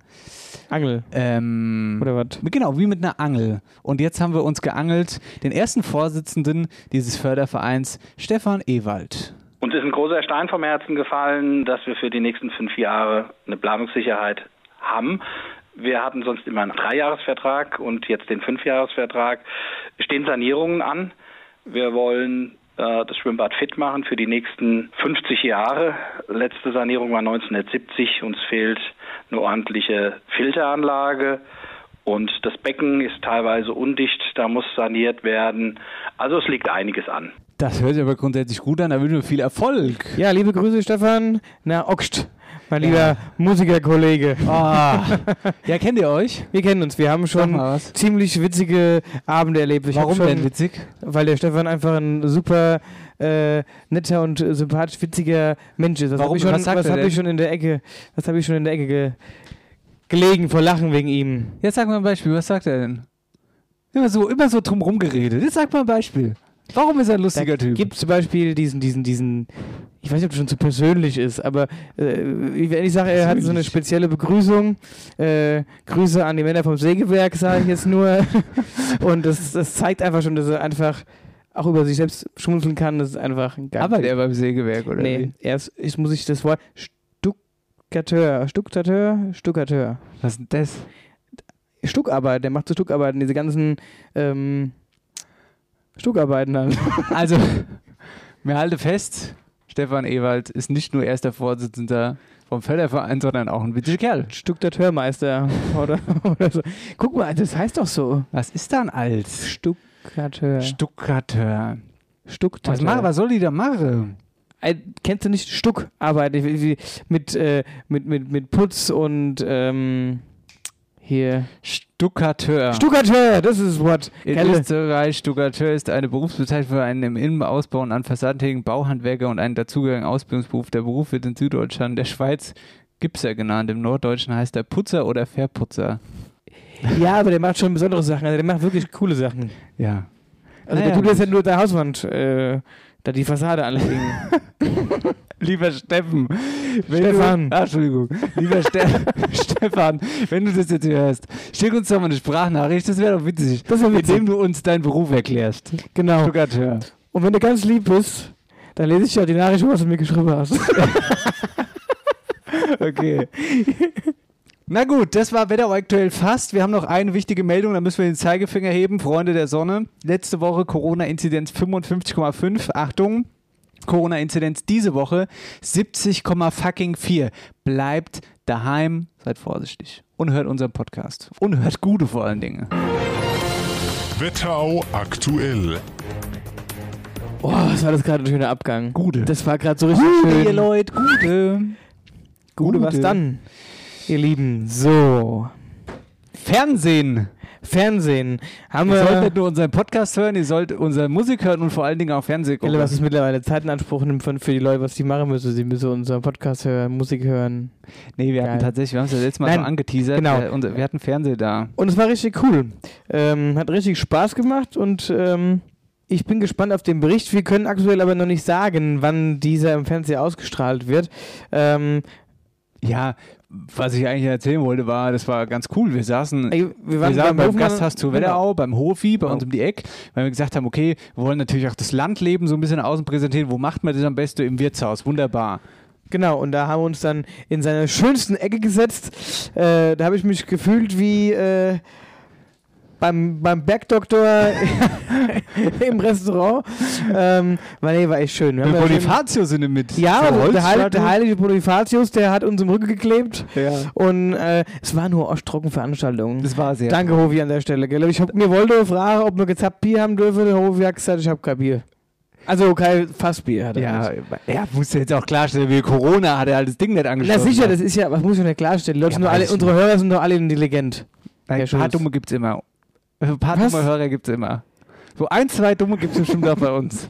Angel. ähm, Oder was? Genau, wie mit einer Angel. Und jetzt haben wir uns geangelt, den ersten Vorsitzenden dieses Fördervereins, Stefan Ewald. Uns ist ein großer Stein vom Herzen gefallen, dass wir für die nächsten fünf Jahre eine Planungssicherheit haben. Wir hatten sonst immer einen Dreijahresvertrag und jetzt den Fünfjahresvertrag. Es stehen Sanierungen an. Wir wollen das Schwimmbad fit machen für die nächsten 50 Jahre. Letzte Sanierung war 1970. Uns fehlt eine ordentliche Filteranlage. Und das Becken ist teilweise undicht, da muss saniert werden. Also es liegt einiges an. Das hört sich aber grundsätzlich gut an, da wünschen wir viel Erfolg. Ja, liebe Grüße, Stefan. Na, Oxt. Mein lieber Musikerkollege. Ah. Ja, kennt ihr euch? Wir kennen uns, wir haben schon ziemlich witzige Abende erlebt. Ich hab Warum schon, denn witzig? Weil der Stefan einfach ein super äh, netter und äh, sympathisch witziger Mensch ist. Das Warum? habe ich, schon, Was was hab denn? ich schon in der Ecke, was habe ich schon in der Ecke ge gelegen vor Lachen wegen ihm. Jetzt sag mal ein Beispiel, was sagt er denn? Immer so, immer so drumrum geredet. Jetzt sag mal ein Beispiel. Warum ist er ein lustiger da Typ? gibt zum Beispiel diesen, diesen, diesen, ich weiß nicht, ob das schon zu persönlich ist, aber äh, wenn ich sage, er hat so eine spezielle Begrüßung, äh, Grüße an die Männer vom Sägewerk, sage ich jetzt nur. Und das, das zeigt einfach schon, dass er einfach auch über sich selbst schmunzeln kann. Das ist einfach ein geil. Arbeitet er beim Sägewerk, oder Nee, er ist, ich muss ich das Wort Stuckateur, Stuckateur, Stuckateur. wie? Was ist denn das? Stuckarbeit, der macht so Stuckarbeiten, diese ganzen ähm, Stuckarbeiten dann. Also, mir halte fest, Stefan Ewald ist nicht nur erster Vorsitzender vom Förderverein, sondern auch ein witziger Kerl. Stuckateurmeister oder, oder so. Guck mal, das heißt doch so. Was ist dann als Stuckateur. Stuckateur? Stuckateur. Was, mach, was soll die da machen? Äh, kennst du nicht Stuckarbeit? Mit, äh, mit, mit, mit Putz und ähm, hier. Stuckateur. Stuckateur, das ist Wort. In Gell? Österreich, Stuckateur ist eine Berufsbezeichnung für einen im Innenausbau und an Fassaden tätigen Bauhandwerker und einen dazugehörigen Ausbildungsberuf. Der Beruf wird in Süddeutschland, der Schweiz Gipser genannt. Im Norddeutschen heißt er Putzer oder Verputzer. Ja, aber der macht schon besondere Sachen. Also der macht wirklich coole Sachen. Ja. Also Naja, der tut jetzt ja nur der Hauswand, äh, da die Fassade anlegen. Lieber Steffen. Stefan. Du, ah, Entschuldigung. Lieber Ste Stefan, wenn du das jetzt hörst, schick uns doch mal eine Sprachnachricht. Das wäre doch witzig. Das wäre witzig. Indem du uns deinen Beruf erklärst. genau. Stuckateur. Und wenn du ganz lieb bist, dann lese ich ja die Nachricht, was du mir geschrieben hast. Okay. Na gut, das war Wetter aktuell fast. Wir haben noch eine wichtige Meldung, da müssen wir den Zeigefinger heben. Freunde der Sonne. Letzte Woche Corona-Inzidenz 55,5. Achtung. Corona-Inzidenz diese Woche 70,4. Bleibt daheim, seid vorsichtig. Und hört unseren Podcast. Und hört gute vor allen Dingen. Wetterau aktuell. Boah, was war das gerade ein schöner Abgang. Gute. Das war gerade so richtig Gute, ihr schön. Leute, gute. Gute, was dann? Ihr Lieben, so. Fernsehen. Fernsehen. Haben Ihr sollt wir. nicht nur unseren Podcast hören, ihr sollt unsere Musik hören und vor allen Dingen auch Fernsehen gucken. Was es mittlerweile Zeit in Anspruch nimmt für die Leute, was die machen müssen. Sie müssen unseren Podcast hören, Musik hören. Nee, wir Geil. hatten tatsächlich, wir haben es ja letztes Mal Nein, schon angeteasert. genau. Äh, und wir hatten Fernseher da. Und es war richtig cool. Ähm, hat richtig Spaß gemacht und ähm, ich bin gespannt auf den Bericht. Wir können aktuell aber noch nicht sagen, wann dieser im Fernseher ausgestrahlt wird. Ähm, Ja, was ich eigentlich erzählen wollte, war, das war ganz cool. Wir saßen, ey, wir wir waren saßen beim Hofmann- Gasthaus zu Genau. Wetterau, beim Hofi, bei Genau. uns um die Eck, weil wir gesagt haben, okay, wir wollen natürlich auch das Landleben so ein bisschen außen präsentieren. Wo macht man das am besten? Im Wirtshaus. Wunderbar. Genau, und da haben wir uns dann in seine schönsten Ecke gesetzt. Äh, da habe ich mich gefühlt wie äh, beim, beim Bergdoktor im Restaurant. Ähm, weil nee, war echt schön. Wir ja Bonifatio sind mit. Ja, also der, Heil, der heilige Bonifatius, der hat uns im Rücken geklebt. Ja. Und äh, es war nur osttrocken Veranstaltungen. Das war sehr. Danke, Hovi, an der Stelle. Gell? Ich hab, mir wollte fragen, ob wir gezappt Bier haben dürfen. Der Hovi hat gesagt, ich habe kein Bier. Also kein Fassbier hat er. Ja, nicht. er musste jetzt auch klarstellen, wie Corona hat er halt das Ding nicht Na angeschlossen. sicher, das ist ja, was muss ich denn klarstellen? Leute Ja, nur alle, unsere Hörer sind doch alle intelligent. Nein, ein paar. Dumme gibt's immer. Ein paar Was? dumme Hörer gibt's immer. So ein, zwei Dumme gibt's bestimmt auch bei uns.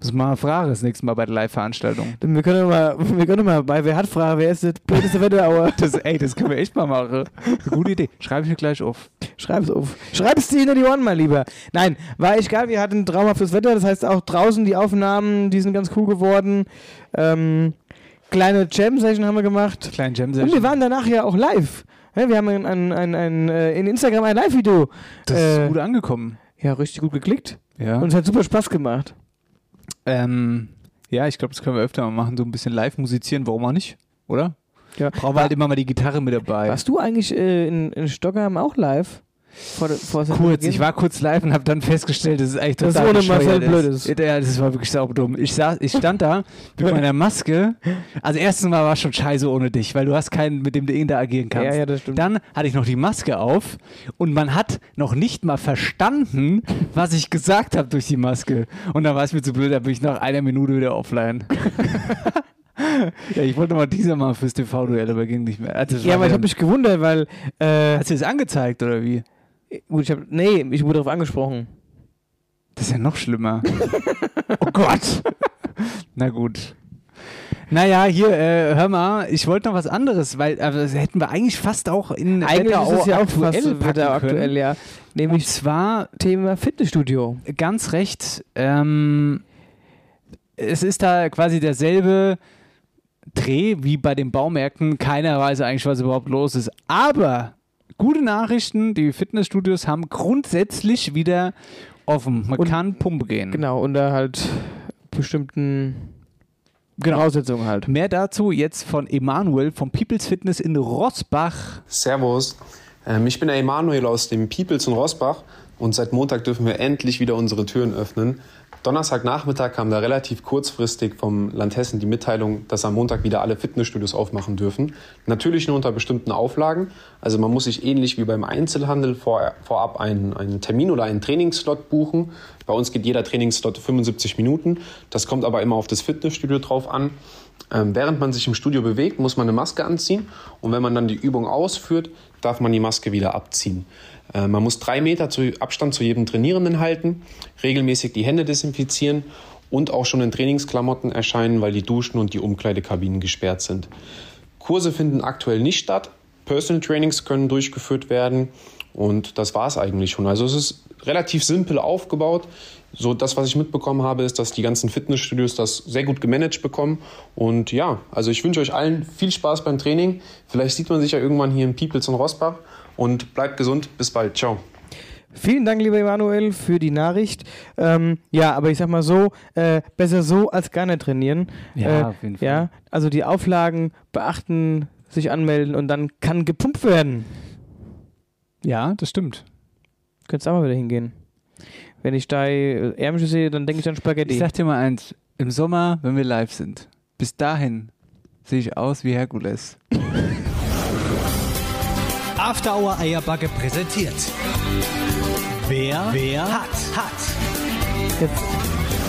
Muss mal fragen das nächste Mal bei der Live-Veranstaltung. Wir können mal, wir können mal bei Wer hat Frage, wer ist das blödeste Wetterauer? Das, ey, das können wir echt mal machen. Gute Idee. Schreibe ich mir gleich auf. Schreib's auf. Schreib's dir hinter die Ohren, mein Lieber. Nein, war echt geil. Wir hatten traumhaftes Wetter. Das heißt auch draußen die Aufnahmen, die sind ganz cool geworden. Ähm, kleine Jam-Session haben wir gemacht. Kleinen Jam Und wir waren danach ja auch live. Wir haben ein, ein, ein, ein, äh, in Instagram ein Live-Video. Das Äh, ist gut angekommen. Ja, richtig gut geklickt. Ja. Und es hat super Spaß gemacht. ähm, ja, ich glaube, das können wir öfter mal machen. So ein bisschen live musizieren, warum auch nicht? Oder? Ja. Brauchen wir halt immer mal die Gitarre mit dabei. Warst du eigentlich äh, in, in Stockholm auch live? Vor, vor Kurz, ich war kurz live und habe dann festgestellt, dass es eigentlich total ohne Marcel blöd ist. Ja, das war wirklich saudumm. Ich, saß, ich stand da mit meiner Maske. Also erstens mal war es schon scheiße ohne dich, weil du hast keinen, mit dem du interagieren kannst. Ja, ja, das stimmt. Dann hatte ich noch die Maske auf und man hat noch nicht mal verstanden, was ich gesagt habe durch die Maske. Und dann war es mir zu blöd, da bin ich nach einer Minute wieder offline. Ja, ich wollte mal dieser mal fürs TV-Duell, aber ging nicht mehr. Also, das Ja, aber ich habe mich gewundert, weil. Äh, Hast du es angezeigt oder wie? Gut, ich hab, nee, ich wurde darauf angesprochen. Das ist ja noch schlimmer. oh Gott. Na gut. Naja, hier, äh, hör mal, ich wollte noch was anderes, weil also, das hätten wir eigentlich fast auch in Eigentlich Wetterau ist es ja auch aktuell fast packen aktuell, ja. Und Nämlich zwar Thema Fitnessstudio. ganz recht, ähm, es ist da quasi derselbe Dreh wie bei den Baumärkten. Keiner weiß eigentlich, was überhaupt los ist. Aber gute Nachrichten, die Fitnessstudios haben grundsätzlich wieder offen. Man Und- kann Pumpe gehen. Genau, unter halt bestimmten Genau. Voraussetzungen halt. Mehr dazu jetzt von Emanuel vom People's Fitness in Rossbach. Servus, ähm, ich bin der Emanuel aus dem Peoples in Rossbach und seit Montag dürfen wir endlich wieder unsere Türen öffnen. Donnerstagnachmittag kam da relativ kurzfristig vom Land Hessen die Mitteilung, dass am Montag wieder alle Fitnessstudios aufmachen dürfen. Natürlich nur unter bestimmten Auflagen. Also man muss sich ähnlich wie beim Einzelhandel vor, vorab einen, einen Termin oder einen Trainingsslot buchen. Bei uns geht jeder Trainingsslot 75 Minuten. Das kommt aber immer auf das Fitnessstudio drauf an. Ähm, während man sich im Studio bewegt, muss man eine Maske anziehen und wenn man dann die Übung ausführt, darf man die Maske wieder abziehen. Äh, man muss drei Meter Abstand zu jedem Trainierenden halten, regelmäßig die Hände desinfizieren und auch schon in Trainingsklamotten erscheinen, weil die Duschen und die Umkleidekabinen gesperrt sind. Kurse finden aktuell nicht statt, Personal Trainings können durchgeführt werden und das war es eigentlich schon. Also es ist relativ simpel aufgebaut. So das, was ich mitbekommen habe, ist, dass die ganzen Fitnessstudios das sehr gut gemanagt bekommen. Und ja, also ich wünsche euch allen viel Spaß beim Training. Vielleicht sieht man sich ja irgendwann hier in Peoples und Rossbach. Und bleibt gesund. Bis bald. Ciao. Vielen Dank, lieber Emanuel, für die Nachricht. Ähm, ja, aber ich sag mal so, äh, besser so als gar nicht trainieren. Ja, äh, auf jeden Fall. Ja, also die Auflagen beachten, sich anmelden und dann kann gepumpt werden. Ja, das stimmt. Könntest auch mal wieder hingehen. Wenn ich da äh, Ärmchen sehe, dann denke ich an Spaghetti. Ich sag dir mal eins, im Sommer, wenn wir live sind, bis dahin sehe ich aus wie Herkules. After Hour Eierbacke präsentiert. Wer, wer hat, hat. Jetzt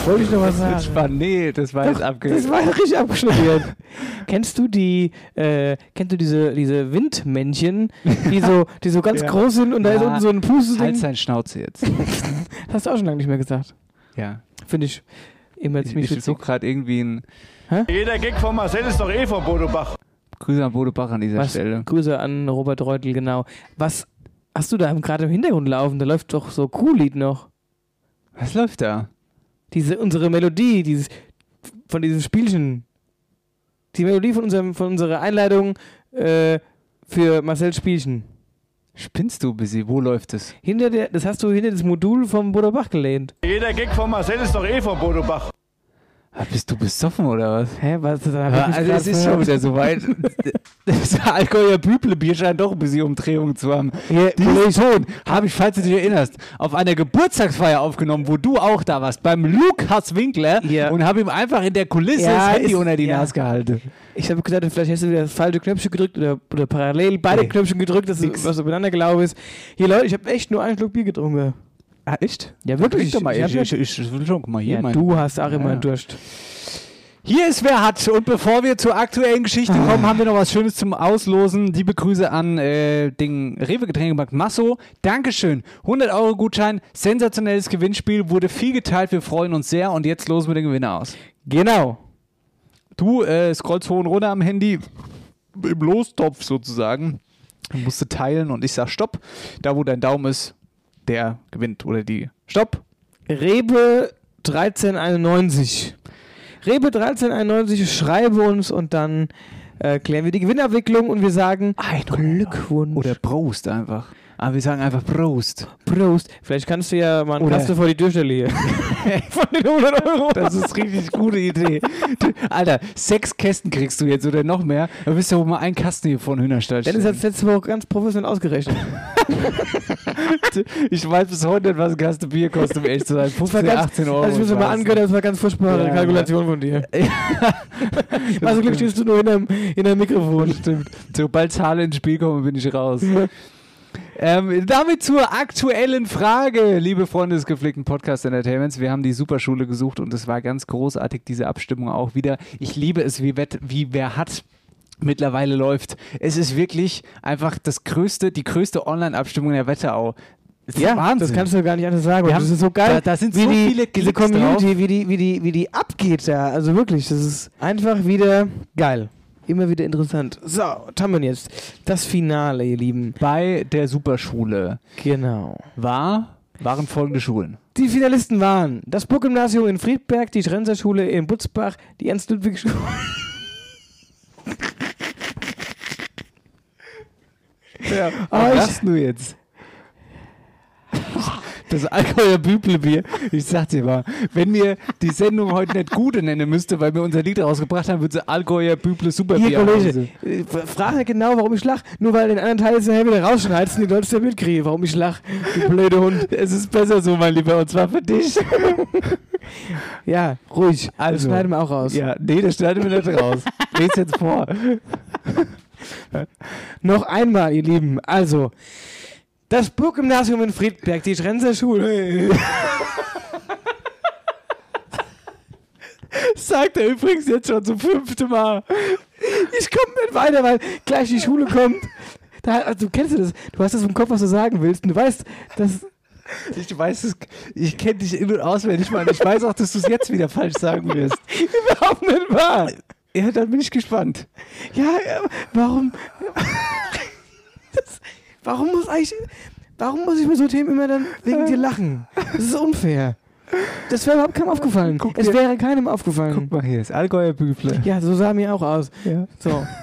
wollte ich noch was Das wird sagen. spannend. Nee, das war jetzt Das abge... war richtig abgeschnitten. kennst du die, äh, kennst du diese, diese Windmännchen, die so, die so ganz Ja. groß sind und da ist unten so ein Pustes Halt seine Schnauze jetzt. Hast du auch schon lange nicht mehr gesagt. Ja. Finde ich immer Ich, ziemlich ich witzig. versuche gerade irgendwie ein Jeder Gag von Marcel ist doch eh von Bodo Bach. Grüße an Bodo Bach an dieser Was? Stelle. Grüße an Robert Reutel, genau. Was hast du da gerade im Hintergrund laufen? Da läuft doch so Cool-Lied noch. Was läuft da? Diese, unsere Melodie, dieses, von diesem Spielchen. Die Melodie von, unserem, von unserer Einleitung äh, für Marcells Spielchen. Spinnst du, Busy? Wo läuft es? Hinter der, das hast du hinter das Modul vom Bodo Bach gelehnt. Jeder Gag von Marcel ist doch eh von Bodo Bach. Ah, bist du besoffen oder was? Hä, was? Da hab ich mich also es ist schon wieder soweit. Das Allgäuer Büblebier scheint doch ein bisschen Umdrehung zu haben. Hier, Diesen Ton habe ich, falls du dich erinnerst, auf einer Geburtstagsfeier aufgenommen, wo du auch da warst, beim Lukas Winkler Ja. und habe ihm einfach in der Kulisse Ja, das Handy ist- unter die ja. Nase gehalten. Ich habe gedacht, vielleicht hast du wieder das falsche Knöpfchen gedrückt oder, oder parallel beide Nee. Knöpfchen gedrückt, dass Nix. was übereinander gelaufen ist. Hier, Leute, ich habe echt nur einen Schluck Bier getrunken. Ah, echt? Ja, wirklich. Doch mal. Ich Ich, ich, ich, will schon, mal hier. ja, du hast auch immer Ja. Durst. Hier ist wer hat. Und bevor wir zur aktuellen Geschichte kommen, haben wir noch was Schönes zum Auslosen. Liebe Grüße an äh, den Rewe Getränkemarkt Masso. Dankeschön. 100 Euro Gutschein. Sensationelles Gewinnspiel. Wurde viel geteilt. Wir freuen uns sehr. Und jetzt losen wir den Gewinner aus. Genau. Du äh, scrollst hoch und runter am Handy. Im Lostopf sozusagen. Du musst du teilen und ich sag Stopp. Da, wo dein Daumen ist, der gewinnt. Oder die. Stopp. Rebe 1391. Rebe 1391, schreibe uns und dann äh, klären wir die Gewinnabwicklung und wir sagen Glückwunsch. Oder Prost einfach. Aber wir sagen einfach Prost. Prost. Vielleicht kannst du ja mal einen Oder- Kasten vor die Türstelle hier. Von den 100 Euro. Das ist richtig gute Idee. Alter, sechs Kästen kriegst du jetzt oder noch mehr. Da bist du wohl mal ein Kasten hier von Hühnerstall. Dennis hat letzte Woche ganz professionell ausgerechnet. Ich weiß bis heute nicht, was ein Kasten Bier kostet, um ehrlich zu sein. Das war 15, ganz, 18 Euro. Also ich muss mir mal angehört, das war ganz furchtbare Ja, Kalkulation von dir. Also Glück stehst du nur in einem, in einem Mikrofon. Stimmt. Sobald Zahlen ins Spiel kommen, bin ich raus. Ähm, damit zur aktuellen Frage, liebe Freunde des gepflegten Podcast Entertainments. Wir haben die Superschule gesucht und es war ganz großartig, diese Abstimmung auch wieder. Ich liebe es, wie, wett, wie wer hat mittlerweile läuft. Es ist wirklich einfach das größte, die größte Online-Abstimmung der Wetterau. Das ist Ja, Wahnsinn. das kannst du gar nicht anders sagen. Wir das ist so geil. da- da sind wie so die, viele diese Community, drauf. wie die, wie, die, wie die abgeht da. Also wirklich, das ist einfach wieder geil. Immer wieder interessant. So, was haben wir denn jetzt? Das Finale, ihr Lieben. Bei der Superschule Genau. war, waren folgende Schulen. Die Finalisten waren das Burggymnasium in Friedberg, die Schrenzer-Schule in Butzbach, die Ernst-Ludwig-Schule. Ja, Aber was ich- du jetzt? Das Allgäuer Büblebier. Ich sag dir mal, wenn wir die Sendung heute nicht Gute nennen müsste, weil wir unser Lied rausgebracht haben, würde sie Allgäuer Büble Superbier Hier, Kollege, äh, frag nicht genau, warum ich lach. Nur weil den anderen Teil jetzt nachher wieder rausschneidest und die Leute ja mitkriegen, warum ich lach. Du blöde Hund. Es ist besser so, mein Lieber, und zwar für dich. Ja, ruhig. Also, das schneiden wir auch raus. Ja, nee, das schneiden wir nicht raus. Lest jetzt vor. Noch einmal, ihr Lieben. Also, das Burggymnasium in Friedberg, die Schrenzer Schule. Sagt er übrigens jetzt schon zum fünften Mal. Ich komme nicht weiter, weil gleich die Schule kommt. Da, also, du kennst das. Du hast das im Kopf, was du sagen willst. Und du weißt, dass. Ich weiß es, ich kenne dich in- und auswendig, Mann. Ich weiß auch, dass du es jetzt wieder falsch sagen wirst. Überhaupt nicht wahr. Ja, dann bin ich gespannt. Ja, ja, warum. Das, warum muss eigentlich. Warum muss ich mit so Themen immer dann wegen dir lachen? Das ist unfair. Das wäre überhaupt keinem aufgefallen. es dir- wäre keinem aufgefallen. Guck mal hier, das Allgäuer Büble. Ja, so sah mir auch aus. Ja. So.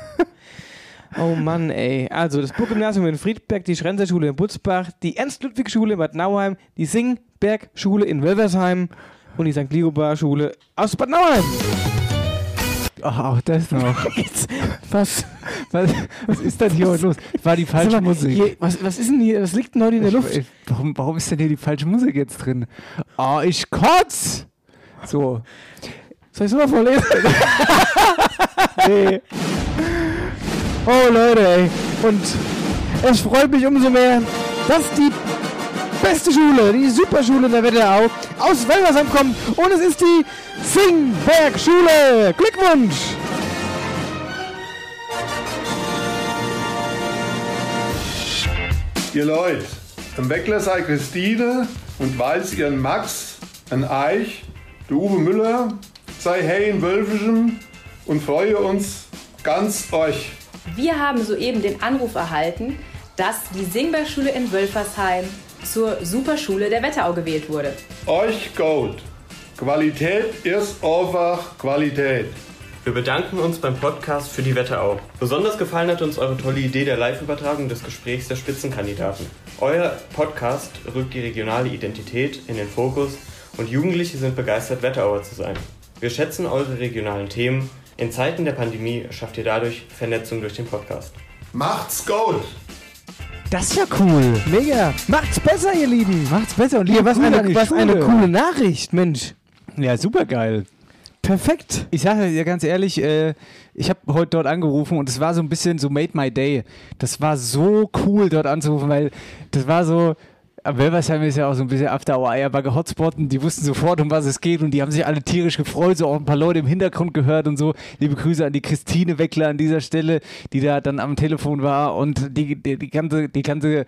Oh Mann, ey. Also, das Burggymnasium in Friedberg, die Schrenzer-Schule in Butzbach, die Ernst-Ludwig-Schule in Bad Nauheim, die Singberg-Schule in Wölversheim und die St. Ligobar-Schule aus Bad Nauheim. Ach, auch das noch. Was? Was, was ist denn hier heute los? War die falsche mal, Musik. Hier, was, was ist denn hier? Was liegt denn heute in der Luft? Ich, warum, warum ist denn hier die falsche Musik jetzt drin? Oh, ich kotz! So. Soll ich es mal vorlesen? Nee. Oh Leute, ey. Und es freut mich umso mehr, dass die beste Schule, die Superschule der Wetterau aus Welversheim kommt. Und es ist die Singberg-Schule. Glückwunsch! Ihr Leute, im Weckler sei Christine und Walz ihren Max, ein Eich, der Uwe Müller, sei hey in Wölfischem und freue uns ganz euch. Wir haben soeben den Anruf erhalten, dass die Singbergschule in Wölfersheim zur Superschule der Wetterau gewählt wurde. Euch gut. Qualität ist einfach Qualität. Wir bedanken uns beim Podcast für die Wetterau. Besonders gefallen hat uns eure tolle Idee der Live-Übertragung des Gesprächs der Spitzenkandidaten. Euer Podcast rückt die regionale Identität in den Fokus und Jugendliche sind begeistert, Wetterauer zu sein. Wir schätzen eure regionalen Themen. In Zeiten der Pandemie schafft ihr dadurch Vernetzung durch den Podcast. Macht's gut. Das ist ja cool. Mega. Macht's besser, ihr Lieben. Macht's besser und liebe was, eine, was eine coole Nachricht, Mensch. Ja, super geil. Perfekt. Ich sage dir ganz ehrlich, äh, ich habe heute dort angerufen und es war so ein bisschen so made my day. Das war so cool dort anzurufen, weil das war so. Aber Welversheim ist ja auch so ein bisschen After Hour Eierbagger Hotspot und die wussten sofort, um was es geht und die haben sich alle tierisch gefreut, so auch ein paar Leute im Hintergrund gehört und so. Liebe Grüße an die Christine Weckler an dieser Stelle, die da dann am Telefon war und die, die, die ganze, die ganze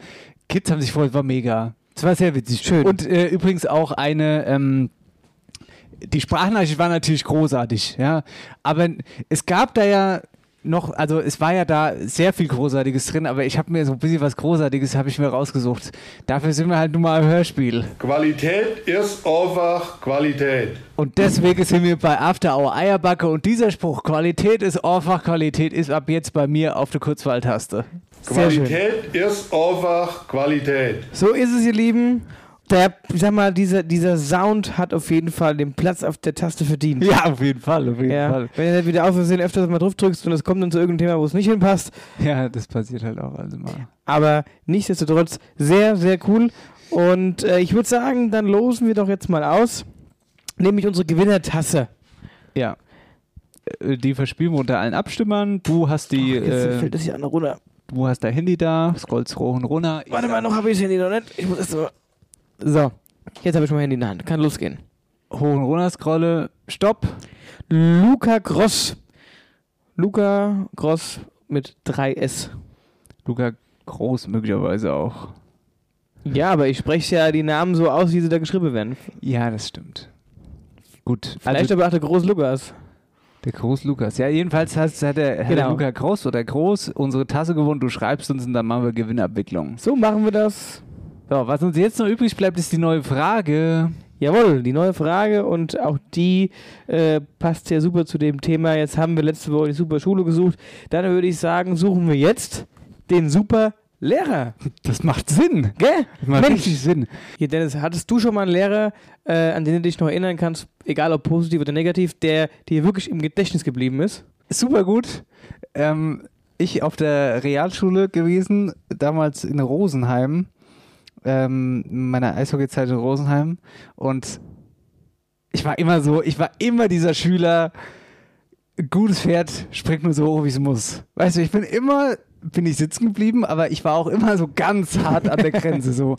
Kids haben sich gefreut, war mega. Es war sehr witzig. Schön. Und äh, übrigens auch eine, ähm, die Sprachnachricht war natürlich großartig, ja. Aber es gab da ja noch, also es war ja da sehr viel Großartiges drin, aber ich habe mir so ein bisschen was Großartiges habe ich mir rausgesucht. Dafür sind wir halt nun mal im Hörspiel. Qualität ist einfach Qualität. Und deswegen sind wir bei After Hour Eierbacke und dieser Spruch, Qualität ist einfach Qualität, ist ab jetzt bei mir auf der Kurzwahltaste. Qualität ist einfach Qualität. So ist es, ihr Lieben. Der, ich sag mal, dieser, dieser Sound hat auf jeden Fall den Platz auf der Taste verdient. Ja, auf jeden Fall, auf jeden Ja, Fall. wenn du wieder auf Versehen öfters mal drauf drückst und es kommt dann zu irgendeinem Thema, wo es nicht hinpasst. Ja, das passiert halt auch also mal. Aber nichtsdestotrotz sehr, sehr cool. Und äh, ich würde sagen, dann losen wir doch jetzt mal aus. Nämlich unsere Gewinnertasse. Ja. Äh, Die verspielen wir unter allen Abstimmern. Du hast die. Jetzt äh, fällt das hier an runter. du hast dein Handy da, scrollst hoch und runter. Warte mal, noch habe ich das Handy noch nicht. Ich muss erst mal. So, jetzt habe ich mein Handy in der Hand. Kann losgehen. Hoch und runter scrolle. Stopp. Luca Gross. Luca Gross mit 3S. Luca Groß möglicherweise auch. Ja, aber ich spreche ja die Namen so aus, wie sie da geschrieben werden. Ja, das stimmt. Gut. Vielleicht also, aber auch der Groß Lukas. der Groß Lukas. Ja, jedenfalls hat, hat, der, hat der Genau. Luca Groß oder Groß unsere Tasse gewonnen. Du schreibst uns und dann machen wir Gewinnabwicklung. So machen wir das. So, was uns jetzt noch übrig bleibt, ist die neue Frage. Jawohl, die neue Frage und auch die äh, passt ja super zu dem Thema. Jetzt haben wir letzte Woche die super Schule gesucht. Dann würde ich sagen, suchen wir jetzt den super Lehrer. Das macht Sinn. Gell? Das macht richtig Sinn. Hier, Dennis, hattest du schon mal einen Lehrer, äh, an den du dich noch erinnern kannst, egal ob positiv oder negativ, der dir wirklich im Gedächtnis geblieben ist? Super gut. Ähm, ich auf der Realschule gewesen, damals in Rosenheim, ähm, in meiner Eishockeyzeit in Rosenheim. Und ich war immer so, ich war immer dieser Schüler, gutes Pferd springt nur so hoch, wie es muss. Weißt du, ich bin immer, bin ich sitzen geblieben, aber ich war auch immer so ganz hart an der Grenze. So.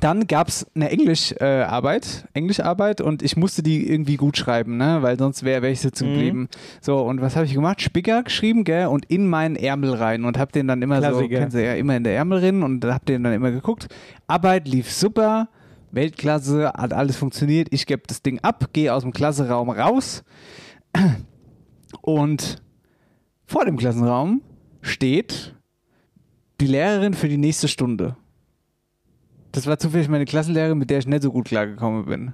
Dann gab es eine Englischarbeit, äh, Arbeit, Englischarbeit und ich musste die irgendwie gut schreiben, ne? weil sonst wäre wär ich sitzen Mhm. geblieben. So, und was habe ich gemacht? Spicker geschrieben, gell, und in meinen Ärmel rein und habe den dann immer so, Klassiker. kennst du ja, immer in der Ärmel rein und hab den dann immer geguckt. Arbeit lief super, Weltklasse, hat alles funktioniert. Ich gebe das Ding ab, gehe aus dem Klasseraum raus und vor dem Klassenraum steht die Lehrerin für die nächste Stunde. Das war zufällig meine Klassenlehrerin, mit der ich nicht so gut klargekommen bin.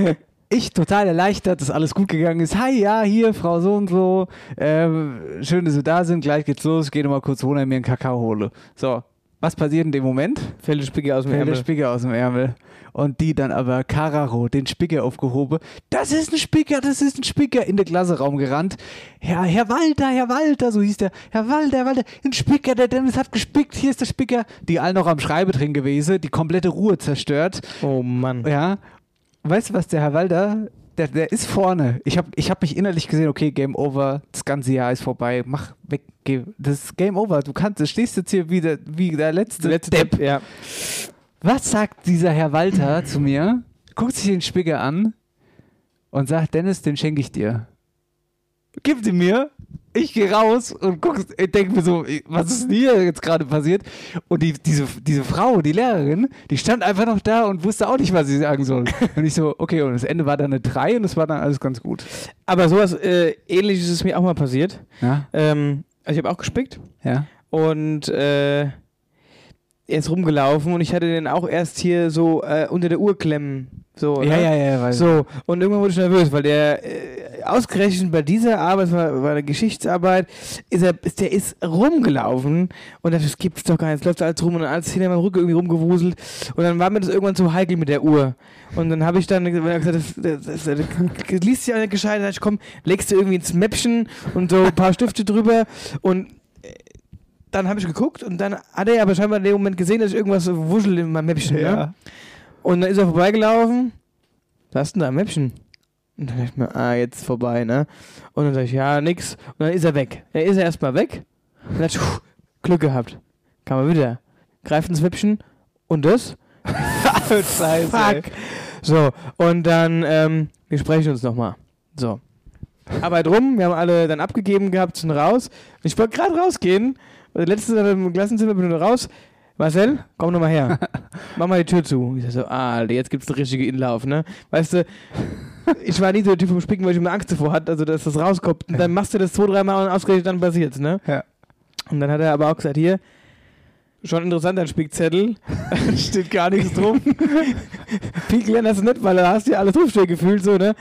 ich total erleichtert, dass alles gut gegangen ist. Hi, ja, hier, Frau so und so. Ähm, schön, dass Sie da sind. Gleich geht's los. Ich gehe nochmal kurz runter mir einen Kakao hole. So, was passiert in dem Moment? Fällt der Spicker aus dem Fällt der Ärmel. Spicker aus dem Ärmel. Und die dann aber Kararo, den Spicker aufgehoben. Das ist ein Spicker, das ist ein Spicker. In den Klasseraum gerannt. Herr, Herr Walter, Herr Walter, so hieß der. Herr Walter, Herr Walter, ein Spicker, der Dennis hat gespickt. Hier ist der Spicker. Die alle noch am Schreibe drin gewesen, die komplette Ruhe zerstört. Oh Mann. Ja. Weißt du was, der Herr Walter, der, der ist vorne. Ich habe ich hab mich innerlich gesehen, okay, Game Over, das ganze Jahr ist vorbei. Mach weg, geh. Das ist Game Over. Du kannst, du stehst jetzt hier wie der, wie der letzte, Letzte Depp. Depp, ja. Was sagt dieser Herr Walter zu mir? Guckt sich den Spicker an und sagt, Dennis, den schenke ich dir. Gib ihn mir. Ich gehe raus und guck, ich denke mir so, was ist denn hier jetzt gerade passiert? Und die, diese, diese Frau, die Lehrerin, die stand einfach noch da und wusste auch nicht, was sie sagen soll. Und ich so, okay, und das Ende war dann eine 3 und es war dann alles ganz gut. Aber sowas äh, ähnliches ist mir auch mal passiert. Ja. Ähm, also ich habe auch gespickt. Ja. Und äh, er ist rumgelaufen und ich hatte den auch erst hier so äh, unter der Uhr klemmen. So, Ja, ne? ja, ja, weiß So, und irgendwann wurde ich nervös, weil der äh, ausgerechnet bei dieser Arbeit, es war, war eine Geschichtsarbeit, ist er, ist, der ist rumgelaufen und dachte, das gibt's doch gar nicht, jetzt läuft alles rum und alles hinter meinem Rücken irgendwie rumgewuselt und dann war mir das irgendwann zu heikel mit der Uhr. Und dann habe ich dann gesagt, das, das, das, das, liest sich auch nicht gescheit, ich, komm, legst du irgendwie ins Mäppchen und so ein paar Stifte drüber und dann habe ich geguckt und dann hat er aber scheinbar in dem Moment gesehen, dass ich irgendwas wuschel in meinem Mäppchen. Ne? Ja. Und dann ist er vorbeigelaufen. Was ist denn da ein Mäppchen? Und dann dachte ich mir, ah, jetzt vorbei, ne? Und dann sag ich, ja, nix. Und dann ist er weg. Dann ist er erstmal weg. Und dann dachte ich, puh, Glück gehabt. Kam er wieder. Greift ins Mäppchen. Und das? Scheiße. Fuck. So, und dann, ähm, wir sprechen uns nochmal. So. Arbeit rum, wir haben alle dann abgegeben gehabt, sind raus. Und ich wollte gerade rausgehen. Und der letzte im Klassenzimmer bin ich nur raus. Marcel, komm noch mal her. Mach mal die Tür zu. Ich sag so, ah, Alter, jetzt gibt's einen richtigen Inlauf, ne? Weißt du, ich war nie so der Typ vom Spicken, weil ich immer Angst davor hatte, also dass das rauskommt. Und dann machst du das zwei, dreimal und ausgerechnet dann passiert's, ne? Ja. Und dann hat er aber auch gesagt, hier, schon interessant, ein Spickzettel. Steht gar nichts drum. Viel gelernt hast du nicht, weil da hast du ja alles draufstehen gefühlt, so, ne?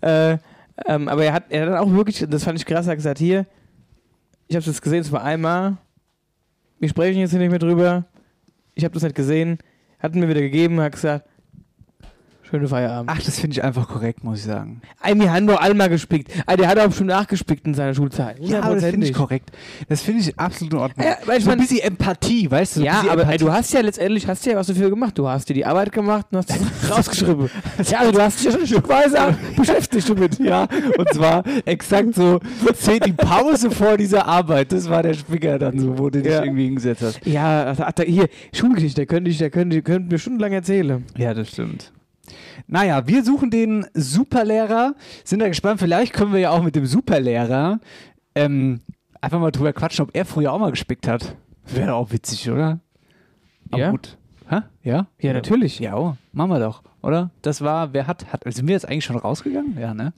Äh, ähm, aber er hat, er hat dann auch wirklich, das fand ich krass, er hat gesagt, hier, ich habe das gesehen, es war einmal, wir sprechen jetzt hier nicht mehr drüber, ich habe das nicht gesehen, hat mir wieder gegeben, hat gesagt, Schöne Feierabend. Ach, das finde ich einfach korrekt, muss ich sagen. Ey, wir haben doch alle mal gespickt. Ey, der hat auch schon nachgespickt in seiner Schulzeit. Ja, aber das finde ich korrekt. Das finde ich absolut in Ordnung. Ja, weil ich so ein bisschen Empathie, weißt du? so Ja, aber ey, du hast ja letztendlich hast ja was dafür gemacht. Du hast dir die Arbeit gemacht und hast es rausgeschrieben. Ja, also du hast dich ja schon ein Stück weise beschäftigt damit. Ja, und zwar exakt so zehn- die Pause vor dieser Arbeit. Das war der Spicker dann so, wo du dich Ja. irgendwie hingesetzt hast. Ja, also, ach, hier, Schulgeschichte, da könnte ich, da könnte, könnten wir stundenlang erzählen. Ja, das stimmt. Naja, wir suchen den Superlehrer. Sind da gespannt, vielleicht können wir ja auch mit dem Superlehrer ähm, einfach mal drüber quatschen, ob er früher auch mal gespickt hat. Wäre doch auch witzig, oder? Aber Ja. gut. Hä? Ja? Ja, natürlich. Ja, oh, machen wir doch, oder? Das war, wer hat, hat, sind wir jetzt eigentlich schon rausgegangen? Ja, ne?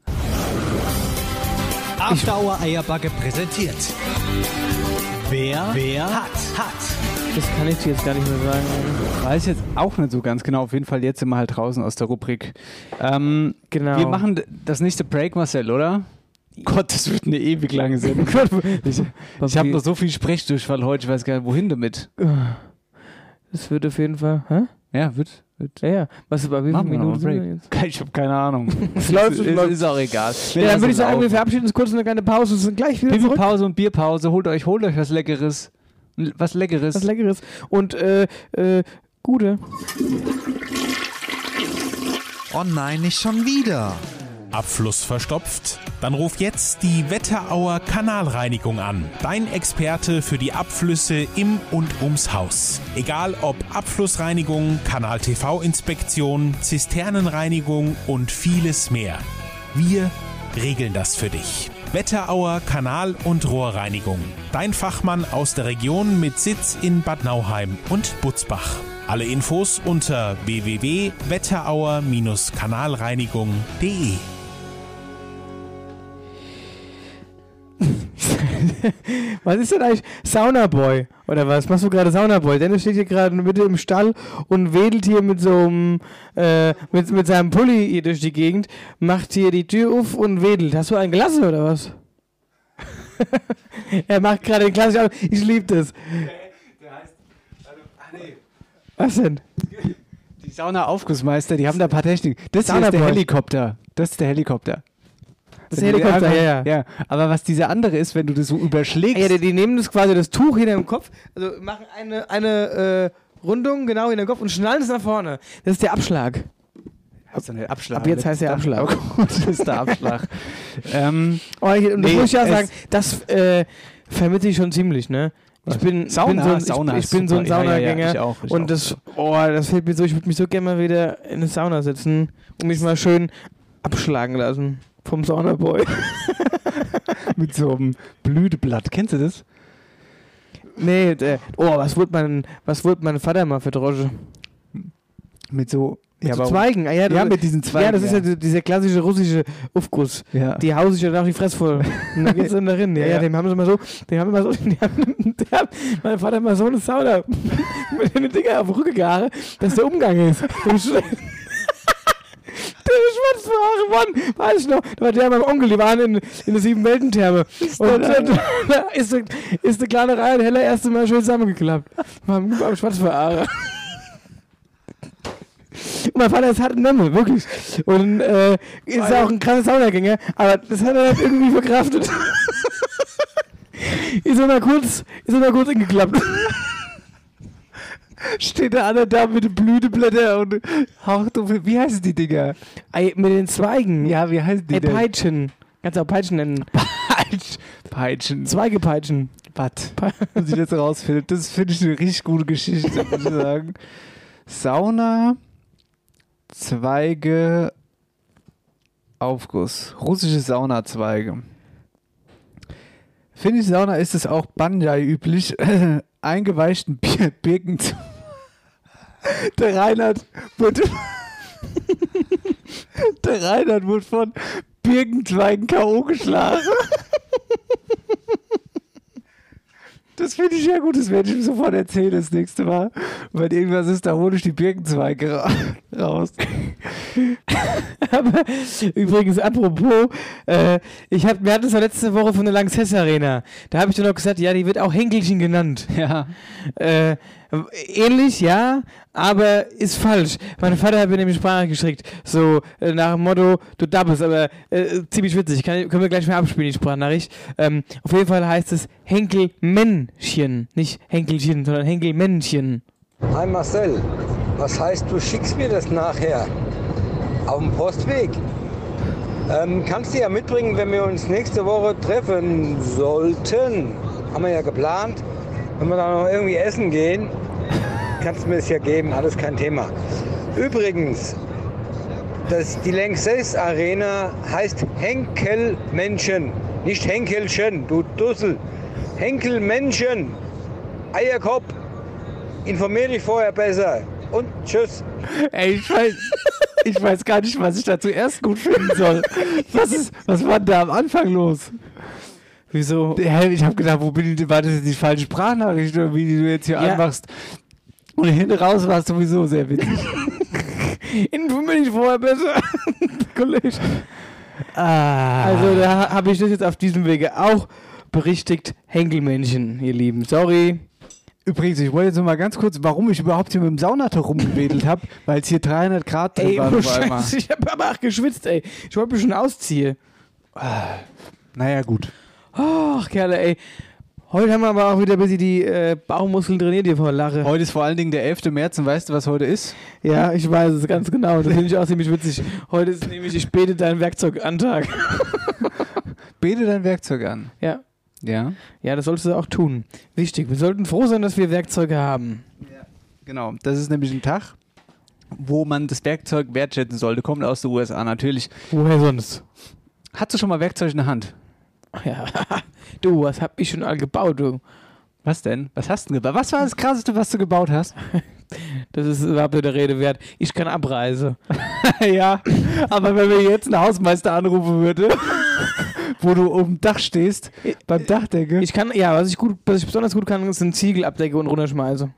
After Hour Eierbacke präsentiert. Wer, wer hat, hat. Das kann ich dir jetzt gar nicht mehr sagen. Weiß jetzt auch nicht so ganz genau. Auf jeden Fall, jetzt sind wir halt draußen aus der Rubrik. Ähm, Genau. Wir machen das nächste Break, Marcel, oder? Gott, das wird eine ewig lange Sendung. ich ich habe noch so viel Sprechdurchfall heute, ich weiß gar nicht, wohin damit. Das wird auf jeden Fall. Hä? Ja, wird. wird. Ja, ja. Was bei wie vielen Minuten sind wir jetzt? Ich habe keine Ahnung. Es läuft, es ist, läuft. ist auch egal. Ja, dann würde ich sagen, wir verabschieden uns kurz in eine kleine Pause und sind gleich wieder zurück. Pause und Bierpause. Holt euch, holt euch was Leckeres. Was Leckeres. Was Leckeres. Und, äh, äh, gute. Oh nein, nicht schon wieder. Abfluss verstopft? Dann ruf jetzt die Wetterauer Kanalreinigung an. Dein Experte für die Abflüsse im und ums Haus. Egal ob Abflussreinigung, Kanal-TV-Inspektion, Zisternenreinigung und vieles mehr. Wir regeln das für dich. Wetterauer Kanal- und Rohrreinigung. Dein Fachmann aus der Region mit Sitz in Bad Nauheim und Butzbach. Alle Infos unter www.wetterauer-kanalreinigung.de. Was ist denn eigentlich Saunaboy? Oder was? Machst du gerade Saunaboy? Dennis steht hier gerade Mitte im Stall und wedelt hier mit so einem, äh, mit, mit seinem Pulli hier durch die Gegend, macht hier die Tür auf und wedelt. Hast du einen gelassen oder was? er macht gerade den klassischen, ich liebe das. Was denn? Die Sauna-Aufgussmeister, die haben da ein paar Techniken. Das hier ist der. Helikopter. Das ist der Helikopter. Das ist der Helikopter, Einfach- ja, ja. ja. Aber was dieser andere ist, wenn du das so überschlägst. Ja, die, die nehmen das quasi das Tuch hinter dem Kopf, also machen eine, eine äh, Rundung genau in den Kopf und schnallen es nach vorne. Das ist der Abschlag. Heißt nicht Abschlag. Ab jetzt heißt der Abschlag. Oh das ist der Abschlag. ähm, Oh, ich, und das nee, muss ich ja sagen, das äh, vermisse ich schon ziemlich, ne? Ich bin, Sauna? bin so ein, ich, ich bin so ein super. Ja, ja, ja, Saunagänger ich auch, ich und auch, das, oh, das fehlt mir so. Ich würde mich so gerne mal wieder in eine Sauna setzen und mich mal schön abschlagen lassen vom Saunaboy. mit so einem Blüteblatt. Kennst du das? nee, der, oh, was wurde mein, was wurde mein Vater mal für Drosche? Mit so. Mit ja, so? Zweigen, ah, ja, Ja, das- mit diesen Zweigen. Ja, das ist ja, die- dieser klassische russische Aufguss. Ja. Die hauen sich ja nach die Fresse voll. Und dann geht's dann darin. Ja, ja, Ja. dem haben sie mal so, dem haben immer so, die haben, der hat, mein Vater hat mal so eine Sauna mit den Dinger auf den Rücken gehauen, dass der Umgang ist. Dem Sch- Der schwarzhaare Mann, weiß ich noch, da war der meinem Onkel, die waren in, in der Sieben-Welten-Therme. Und da, da ist, ist der kleine Reihe Heller erst mal schön zusammengeklappt. Beim, beim Schwarzhaare. Und mein Vater ist hart in Nemme, wirklich. Und äh, ist auch ein krasser Saunagänger, aber das hat er halt irgendwie verkraftet. ist er mal kurz, ist er mal kurz hingeklappt. Steht der andere da mit den Blüteblätter und haucht auf. Wie heißen die Dinger? Ey, mit den Zweigen. Ja, wie heißen die Ey, denn? Peitschen. Kannst du auch Peitschen nennen. Peitsch, Peitschen. Zweigepeitschen. Was? Muss ich jetzt rausfinden? Das finde ich eine richtig gute Geschichte, muss ich sagen. Sauna, Zweige, Aufguss. Russische Saunazweige. Finnische Sauna ist es auch Banjai üblich, eingeweichten Bir Birken zu. Der Reinhard wurde. Der Reinhard wurde von Birkenzweigen K.O. geschlagen. Das finde ich ja gut, das werde ich ihm sofort erzählen das nächste Mal. Wenn irgendwas ist, da hole ich die Birkenzweige raus. raus. Aber übrigens, apropos, äh, ich hab, wir hatten es ja letzte Woche von der Lanxess Arena. Da habe ich dann noch gesagt, ja, die wird auch Henkelchen genannt. Ja. Äh, ähnlich, ja, aber ist falsch. Mein Vater hat mir nämlich Sprache geschickt. So äh, nach dem Motto, du dabbest, aber äh, ziemlich witzig. Kann, können wir gleich mal abspielen, die Sprachnachricht. Ähm, auf jeden Fall heißt es Henkelmännchen. Nicht Henkelchen, sondern Henkelmännchen. Hi Marcel, was heißt, du schickst mir das nachher? Auf dem Postweg? Ähm, kannst du ja mitbringen, wenn wir uns nächste Woche treffen sollten. Haben wir ja geplant. Wenn wir dann noch irgendwie essen gehen, kannst du mir das ja geben, alles kein Thema. Übrigens, das, die Lanxess Arena heißt Henkelmenschen, nicht Henkelchen, du Dussel. Henkelmenschen, Eierkopf, informier dich vorher besser. Und tschüss. Ey, ich weiß, ich weiß gar nicht, was ich da zuerst gut finden soll. Was, ist, was war da am Anfang los? Wieso? Hä, ich habe gedacht, wo bin ich, war das jetzt die falsche Sprachnachricht, oder wie die du jetzt hier Ja. anmachst? Und hinten raus war es sowieso sehr witzig. Informier dich vorher besser. Kollege. Ah. Also da habe ich das jetzt auf diesem Wege auch berichtigt. Henkelmännchen, ihr Lieben. Sorry. Übrigens, ich wollte jetzt noch mal ganz kurz, warum ich überhaupt hier mit dem Saunatuch rumgewedelt habe, weil es hier 300 Grad drin Ey, einmal. Scheiße, ich habe aber auch geschwitzt, ey. Ich wollte mich schon ausziehen. Naja, gut. Ach, Kerle, ey. Heute haben wir aber auch wieder ein bisschen die äh, Bauchmuskeln trainiert hier vor Lache. Heute ist vor allen Dingen der 11. März und weißt du, was heute ist? Ja, ich weiß es ganz genau. Das finde ich auch ziemlich witzig. Heute ist nämlich, ich bete dein Werkzeug an Tag. Bete dein Werkzeug an. Ja. Ja. Ja, das solltest du auch tun. Wichtig. Wir sollten froh sein, dass wir Werkzeuge haben. Genau, das ist nämlich ein Tag, wo man das Werkzeug wertschätzen sollte. Kommt aus den USA natürlich. Woher sonst? Hast du schon mal Werkzeug in der Hand? Ja. Du, was hab ich schon all gebaut, du? Was denn? Was hast du gebaut? Was war das Krasseste, was du gebaut hast? Das ist überhaupt der Rede wert. Ich kann Abreise. ja, aber wenn wir jetzt einen Hausmeister anrufen würde, wo du oben Dach stehst, beim Dachdecke. Ich kann, ja, was ich gut, was ich besonders gut kann, sind Ziegel abdecke und runterschmeiße.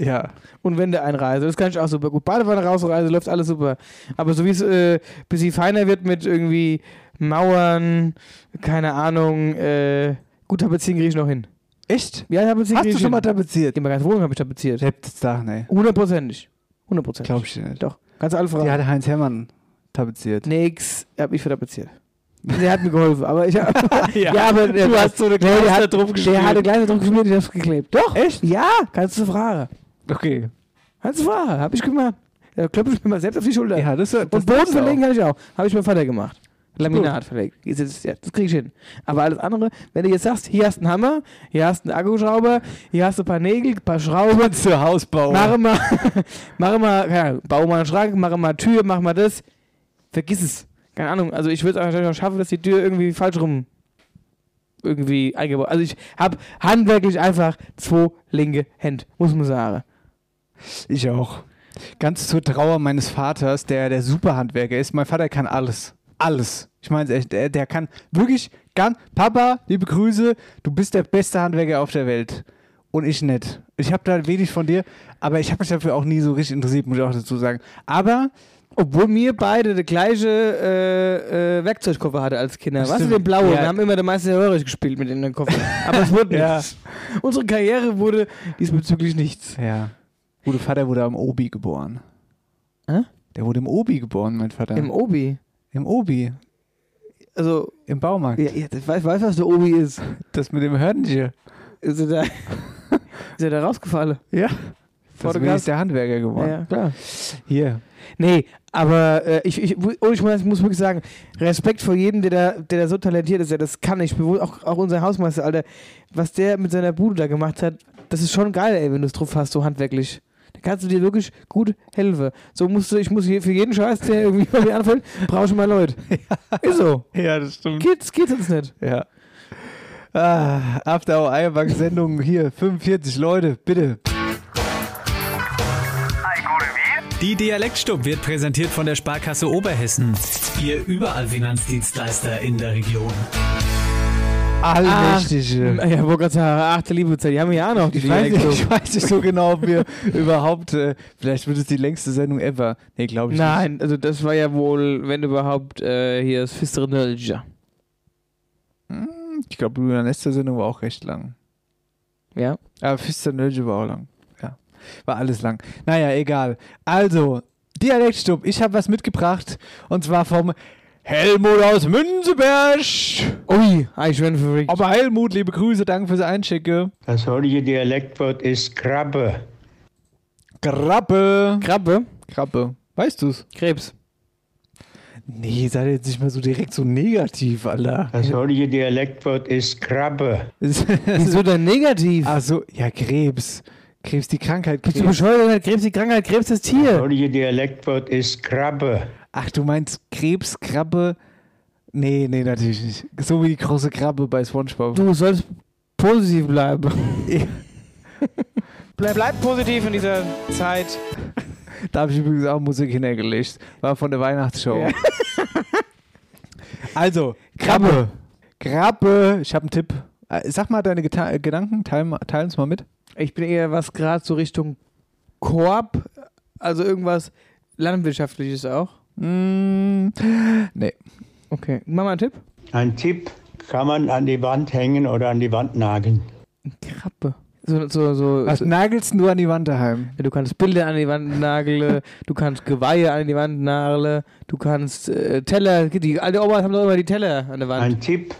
Ja. Und Wände einreise. Das kann ich auch super gut. Badewanne rausreise, läuft alles super. Aber so wie es äh, bisschen feiner wird mit irgendwie Mauern, keine Ahnung, äh, gut tapezieren kriege ich noch hin. Echt? Ja, tapezieren Hast du schon hin. mal tapeziert? Die ganze Wohnung habe ich tapeziert. Das Dach, ne? Hundertprozentig. Hundertprozentig. Glaub ich nicht. Doch. Du alle fragen. Die hatte Heinz Hermann tapeziert. Nix, hab ich vertapeziert. Der hat mir geholfen, aber ich hab, Ja, aber der, du hast so eine nee, der hat, drauf geschmiert. Der hatte Gleiser drauf geschmiert, ich hab's geklebt. Doch. Echt? Ja, kannst du fragen. Okay. Kannst du fragen, hab ich gemacht. Da klopfe ich mir mal selbst auf die Schulter. Ja, das, das Und Boden verlegen auch. kann ich auch. Habe ich meinem Vater gemacht. Laminat verlegt. Ja, Das krieg ich hin. Aber alles andere, wenn du jetzt sagst, hier hast du einen Hammer, hier hast du einen Akkuschrauber, hier hast du ein paar Nägel, ein paar Schrauben. Zu Haus bauen. Mach mal, mach mal, Ahnung, bau mal einen Schrank, mach mal eine Tür, mach mal das. Vergiss es. Keine Ahnung. Also ich würde es wahrscheinlich noch schaffen, dass die Tür irgendwie falsch rum irgendwie eingebaut. Also ich habe handwerklich einfach zwei linke Hände, muss man sagen. Ich auch. Ganz zur Trauer meines Vaters, der der Superhandwerker ist. Mein Vater kann alles. Alles. Ich meine es echt. Der, der kann wirklich ganz. Papa, liebe Grüße, du bist der beste Handwerker auf der Welt. Und ich nicht. Ich habe da wenig von dir, aber ich habe mich dafür auch nie so richtig interessiert, muss ich auch dazu sagen. Aber Obwohl wir beide der gleiche äh, äh, Werkzeugkoffer hatte als Kinder. Was ist Stimmt. den blauen? Ja. Wir haben immer der Meister Röhrig gespielt mit in den Koffer. Aber es wurde Ja. nichts. Unsere Karriere wurde diesbezüglich nichts. ja. Gute Vater wurde am Obi geboren. Hä? Der wurde im Obi geboren, mein Vater. Im Obi. Im Obi. Also, Im Baumarkt. ja, ja, ich weiß, weiß, was der Obi ist. Das mit dem Hörnchen. Ist er da, ist er da rausgefallen? Ja. Deswegen ist der Handwerker geworden. ja, klar. Hier. Nee, aber äh, ich, ich, oh, ich muss, muss wirklich sagen, Respekt vor jedem, der da, der da so talentiert ist, der das kann. Ich auch, auch unser Hausmeister, Alter, was der mit seiner Bude da gemacht hat, das ist schon geil, ey, wenn du es drauf hast, so handwerklich. Da kannst du dir wirklich gut helfen. So musst du, ich muss hier für jeden Scheiß, der irgendwie bei mir anfällt, brauche ich mal Leute. Ist so. Ja, das stimmt. Geht, geht sonst nicht. Ja. Ah, After Hour Eierbank Sendung hier, 45 Leute, bitte. Die Dialektstub wird präsentiert von der Sparkasse Oberhessen. Ihr überall Finanzdienstleister in der Region. Allmächtige. Ach, ja, sagen, achte Liebezeit, die haben ja auch noch die Ich weiß, nicht, ich weiß nicht so genau, ob wir überhaupt, äh, vielleicht wird es die längste Sendung ever. Nee, glaube ich Nein, also das war ja wohl, wenn überhaupt, äh, hier das Fistere Nölja. nicht. Hm, Ich glaube, die letzte Sendung war auch recht lang. Ja. Aber Fister Nölge war auch lang. Ja. War alles lang. Naja, egal. Also, Dialektstub. Ich habe was mitgebracht. Und zwar vom Helmut aus Münzeberg. Ui, ich bin verrückt. Aber Helmut, liebe Grüße, danke fürs Einschicken. Das heutige Dialektwort ist Krabbe. Krabbe. Krabbe? Krabbe. Weißt du's? Krebs. Nee, sei jetzt nicht mal so direkt so negativ, Alter. Das heutige Dialektwort ist Krabbe. Wieso denn negativ? Ach so, ja, Krebs. Krebs, die Krankheit. Bist du Krebs. bescheuert? Krebs, die Krankheit, Krebs das Das Tier. heutige Dialektwort ist Krabbe. Ach, du meinst Krebs, Krabbe? Nee, nee, natürlich nicht. So wie die große Krabbe bei Spongebob. Du sollst positiv bleiben. bleib, bleib positiv in dieser Zeit. Da habe ich übrigens auch Musik hingelegt. War von der Weihnachtsshow. also, Krabbe. Krabbe. Ich habe einen Tipp. Äh, Sag mal deine Geta Gedanken. Teilen teilen uns mal mit. Ich bin eher was gerade so Richtung Korb, also irgendwas landwirtschaftliches auch. Mm, nee. Okay, mach mal einen Tipp. Ein Tipp kann man an die Wand hängen oder an die Wand nageln. Krabbe. So, so, so, Was so nagelst du an die Wand daheim? ja, du kannst Bilder an die Wand nageln, du kannst Geweihe an die Wand nageln, du kannst äh, Teller, die alte Omas haben doch immer die Teller an der Wand. Ein Tipp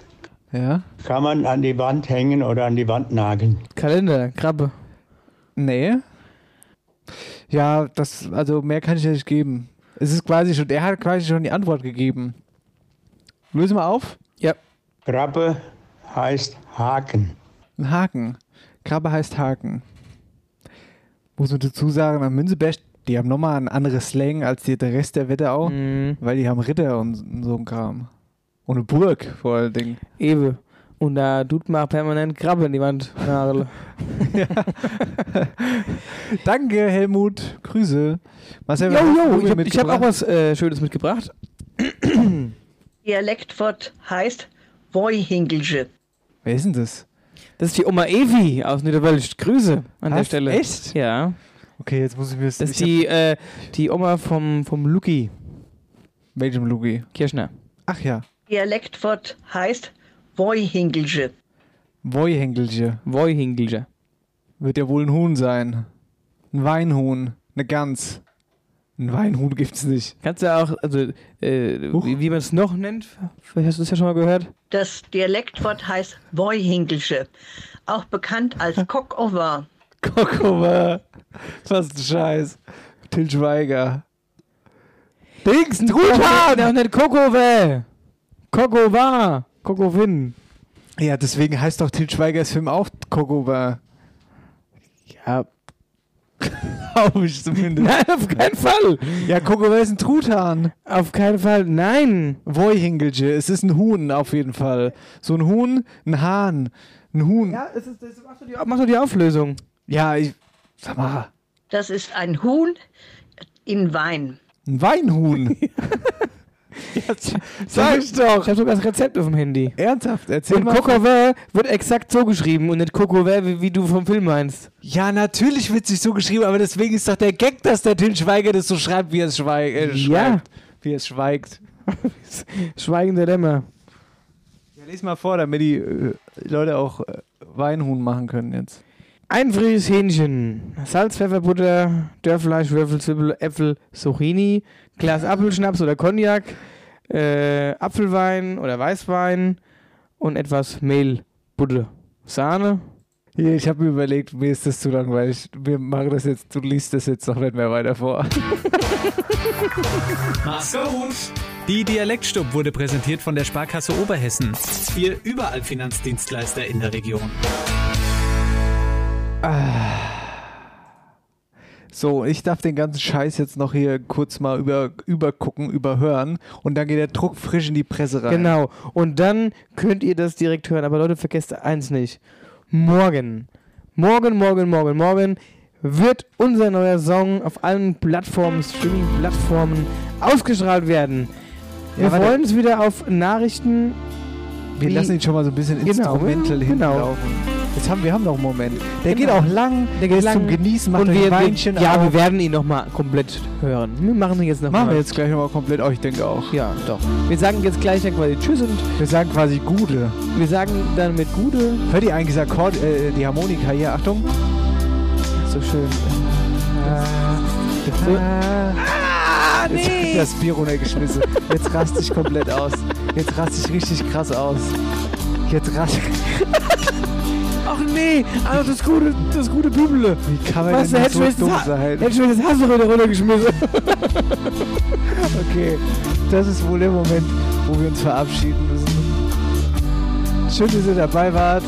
Ja? kann man an die Wand hängen oder an die Wand nageln. Kalender, Krabbe. Nee. Ja, das, also mehr kann ich dir nicht geben. Es ist quasi schon, er hat quasi schon die Antwort gegeben. Löse mal auf. Ja. Krabbe heißt Haken. Ein Haken. Krabbe heißt Haken. Muss man dazu sagen, am Münzeberg, die haben nochmal ein anderes Slang als die, der Rest der Wetterau, Mhm. weil die haben Ritter und, und so ein Kram. Und eine Burg vor allen Dingen. Ewe. Und da tut man permanent Krabbe in die Wand nageln. Danke, Helmut. Grüße. Marcel, Jo, hast jo, ich habe hab auch was äh, Schönes mitgebracht. Dialektwort heißt Woihingelsche. Wer ist denn das? Das ist die Oma Evi aus Niederwölsch. Grüße an der Was? Stelle. Echt? Ja. Okay, jetzt muss ich mir das. Das ist die, äh, die Oma vom, vom Luki welchem Lugi? Kirschner. Ach ja. Dialektwort heißt Woihingelsche. Woihängelche. Woihingelsche. Wird ja wohl ein Huhn sein. Ein Weinhuhn. Eine Gans. Ein Weinhuhn gibt's nicht. Kannst du auch, also, äh, Huch. wie, wie man es noch nennt? Vielleicht hast du das ja schon mal gehört. Das Dialektwort heißt Woihingelsche. Auch bekannt als Cockover. Kokover. Was ein Scheiß. Till Schweiger. Dings, Truthahn! Truthahn! Der nicht Kokove! Kokova! Kokovin! Ja, deswegen heißt doch Till Schweigers Film auch Kokover. Ja. Glaube ich zumindest. Nein, auf keinen Fall! Ja, Kokover ist ein Truthahn. Auf keinen Fall, nein! Woihingelsche. Es ist ein Huhn auf jeden Fall. So ein Huhn, ein Hahn. Ein Huhn. Ja, es ist, das mach, doch die, mach doch die Auflösung. Ja, ich. Sag mal. Das ist ein Huhn in Wein. Ein Weinhuhn. Sag ich Ich doch. habe sogar das Rezept auf dem Handy. Ernsthaft, erzähl Und mal. Kokove wird exakt so geschrieben und nicht Kokove, wie, wie du vom Film meinst. Ja, natürlich wird sich so geschrieben, aber deswegen ist doch der Gag, dass der Till Schweiger das so schreibt, wie er es schweigt. Äh, Ja. schreibt. Wie er es schweigt. Schweigende Lämmer. Ja, lies mal vor, damit die äh, Leute auch äh, Weinhuhn machen können jetzt. Ein frisches Hähnchen, Salz, Pfeffer, Butter, Dörrfleisch, Würfel, Zwiebel, Äpfel, Zucchini, Glas Apfelschnaps oder Cognac, äh, Apfelwein oder Weißwein und etwas Mehl, Butter, Sahne. Hier, ich habe mir überlegt, mir ist das zu langweilig. Wir machen das jetzt, du liest das jetzt noch nicht mehr weiter vor. Mach's gut. Die Dialektstub wurde präsentiert von der Sparkasse Oberhessen. Wir überall Finanzdienstleister in der Region. So, ich darf den ganzen Scheiß jetzt noch hier kurz mal über, übergucken, überhören und dann geht der Druck frisch in die Presse rein. Genau. Und dann könnt ihr das direkt hören. Aber Leute, vergesst eins nicht. Morgen, morgen, morgen, morgen, morgen wird unser neuer Song auf allen Plattformen, Streaming-Plattformen ausgestrahlt werden. Wir Ja, warte. freuen uns wieder auf Nachrichten. Wir lassen ihn schon mal so ein bisschen Genau, instrumental genau. hinlaufen. Jetzt haben, wir haben noch einen Moment. Der Genau. geht auch lang, der geht lang. zum Genießen, macht und wir, ein Weinchen wir, Ja, auf. wir werden ihn nochmal komplett hören. Wir machen ihn jetzt nochmal. Machen wir jetzt gleich nochmal komplett auch, ich denke auch. Ja, doch. Wir sagen jetzt gleich dann quasi Tschüss und Wir sagen quasi Gude. wir sagen dann mit Gude. Hört ihr eigentlich Akkord, äh, die Harmonika hier? Achtung. So schön. So. Ah, nee. Das Bier runtergeschmissen. Jetzt raste ich komplett aus. Jetzt raste ich richtig krass aus. Jetzt raste Ach nee, also das gute, das gute Büble. Wie kann man Was, denn hätte so dumm das, sein? hätte ich mir das Hass wieder runtergeschmissen. Okay, das ist wohl der Moment, wo wir uns verabschieden müssen. Schön, dass ihr dabei wart.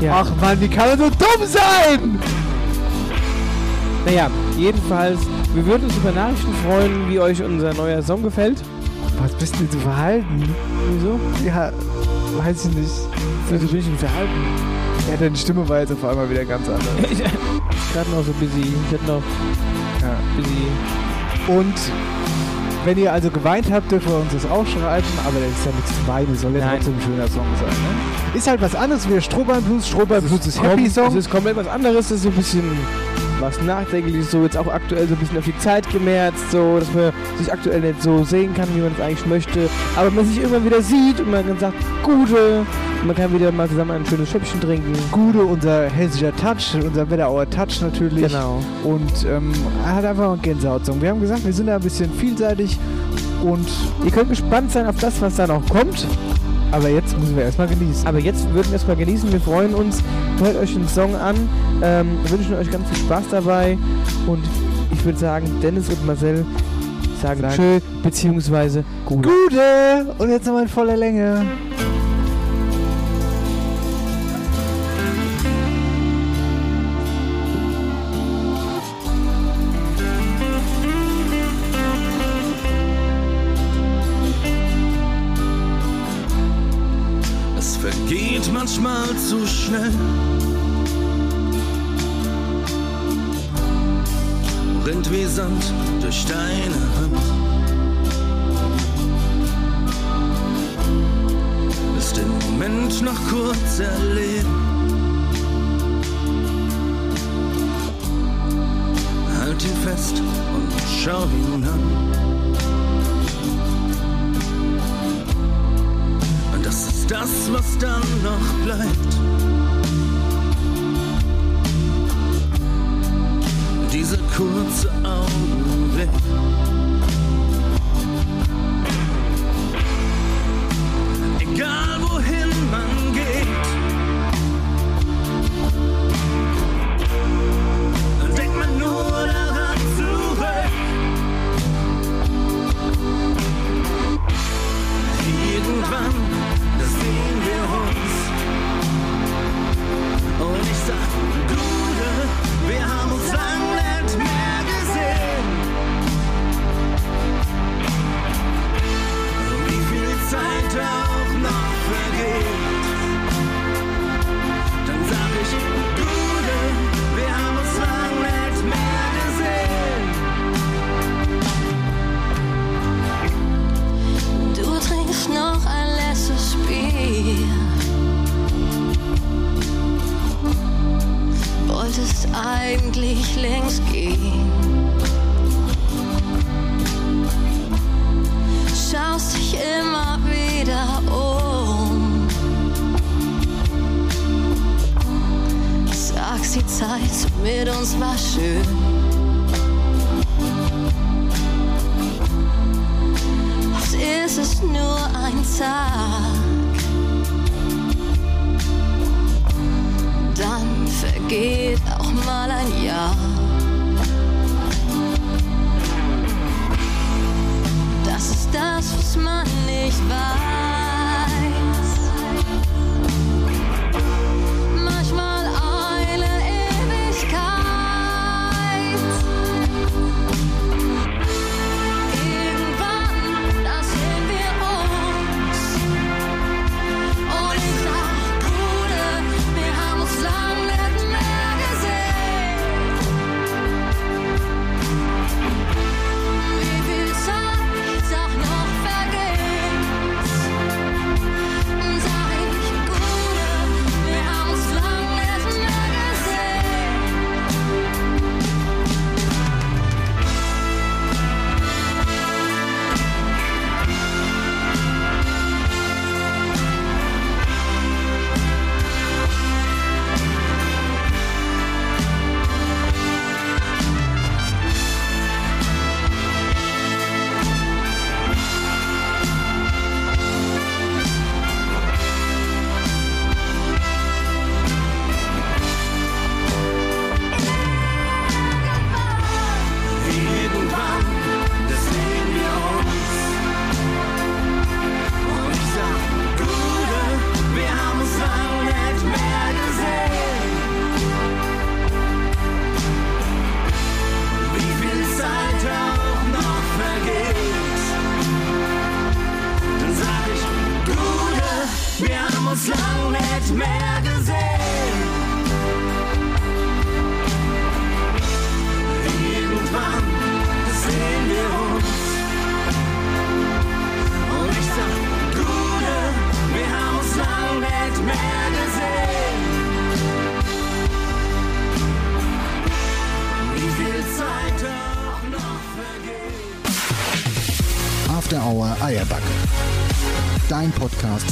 Ja. Ach man, wie kann man so dumm sein? Naja, jedenfalls, wir würden uns über Nachrichten freuen, wie euch unser neuer Song gefällt. Was bist du denn zu verhalten? Wieso? Ja, weiß ich nicht. Denn verhalten? Ja, deine Stimme war jetzt auf einmal wieder ganz anders. ich gerade noch so busy. Ich hatte noch Ja. busy. Und wenn ihr also geweint habt, dürft ihr uns das auch schreiben, aber das ist ja nichts zu weinen, soll ja trotzdem ein schöner Song sein. Ne? Ist halt was anderes wie der Strohballen Blues. Strohballen Blues ist Happy Es Song. ist komplett was anderes, das ist so ein bisschen was Nachdenkliches, so jetzt auch aktuell so ein bisschen auf die Zeit gemerzt, so, dass man sich aktuell nicht so sehen kann, wie man es eigentlich möchte, aber man sich irgendwann wieder sieht und man dann sagt, Gute, man kann wieder mal zusammen ein schönes Schöppchen trinken. Gude, unser hessischer Touch, unser Wetterauer Touch natürlich. Genau. Und ähm, hat einfach einen Gänsehaut-Song. Wir haben gesagt, wir sind da ein bisschen vielseitig und Ihr könnt gespannt sein auf das, was da noch kommt. Aber jetzt müssen wir erstmal genießen. Aber jetzt würden wir erstmal genießen. Wir freuen uns. Hört euch den Song an. Ähm, wünschen euch ganz viel Spaß dabei. Und ich würde sagen, Dennis und Marcel sagen Sagen- Tschö, beziehungsweise Gute. Gude! Und jetzt nochmal in voller Länge. Vergeht manchmal zu schnell. Rinnt wie Sand durch deine Hand. Lass den Moment noch kurz erleben. Halt ihn fest und schau ihn an. Das was dann noch bleibt. Dieser kurze Augenblick. Egal eigentlich längst gehen. Schaust dich immer wieder um. Sagst, die Zeit mit uns war schön. Oft ist es nur ein Tag. Dann vergeht mal ein.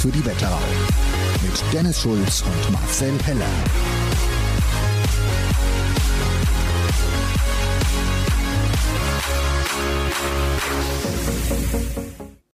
Für die Wetterau. Mit Dennis Schulz und Marcel Heller.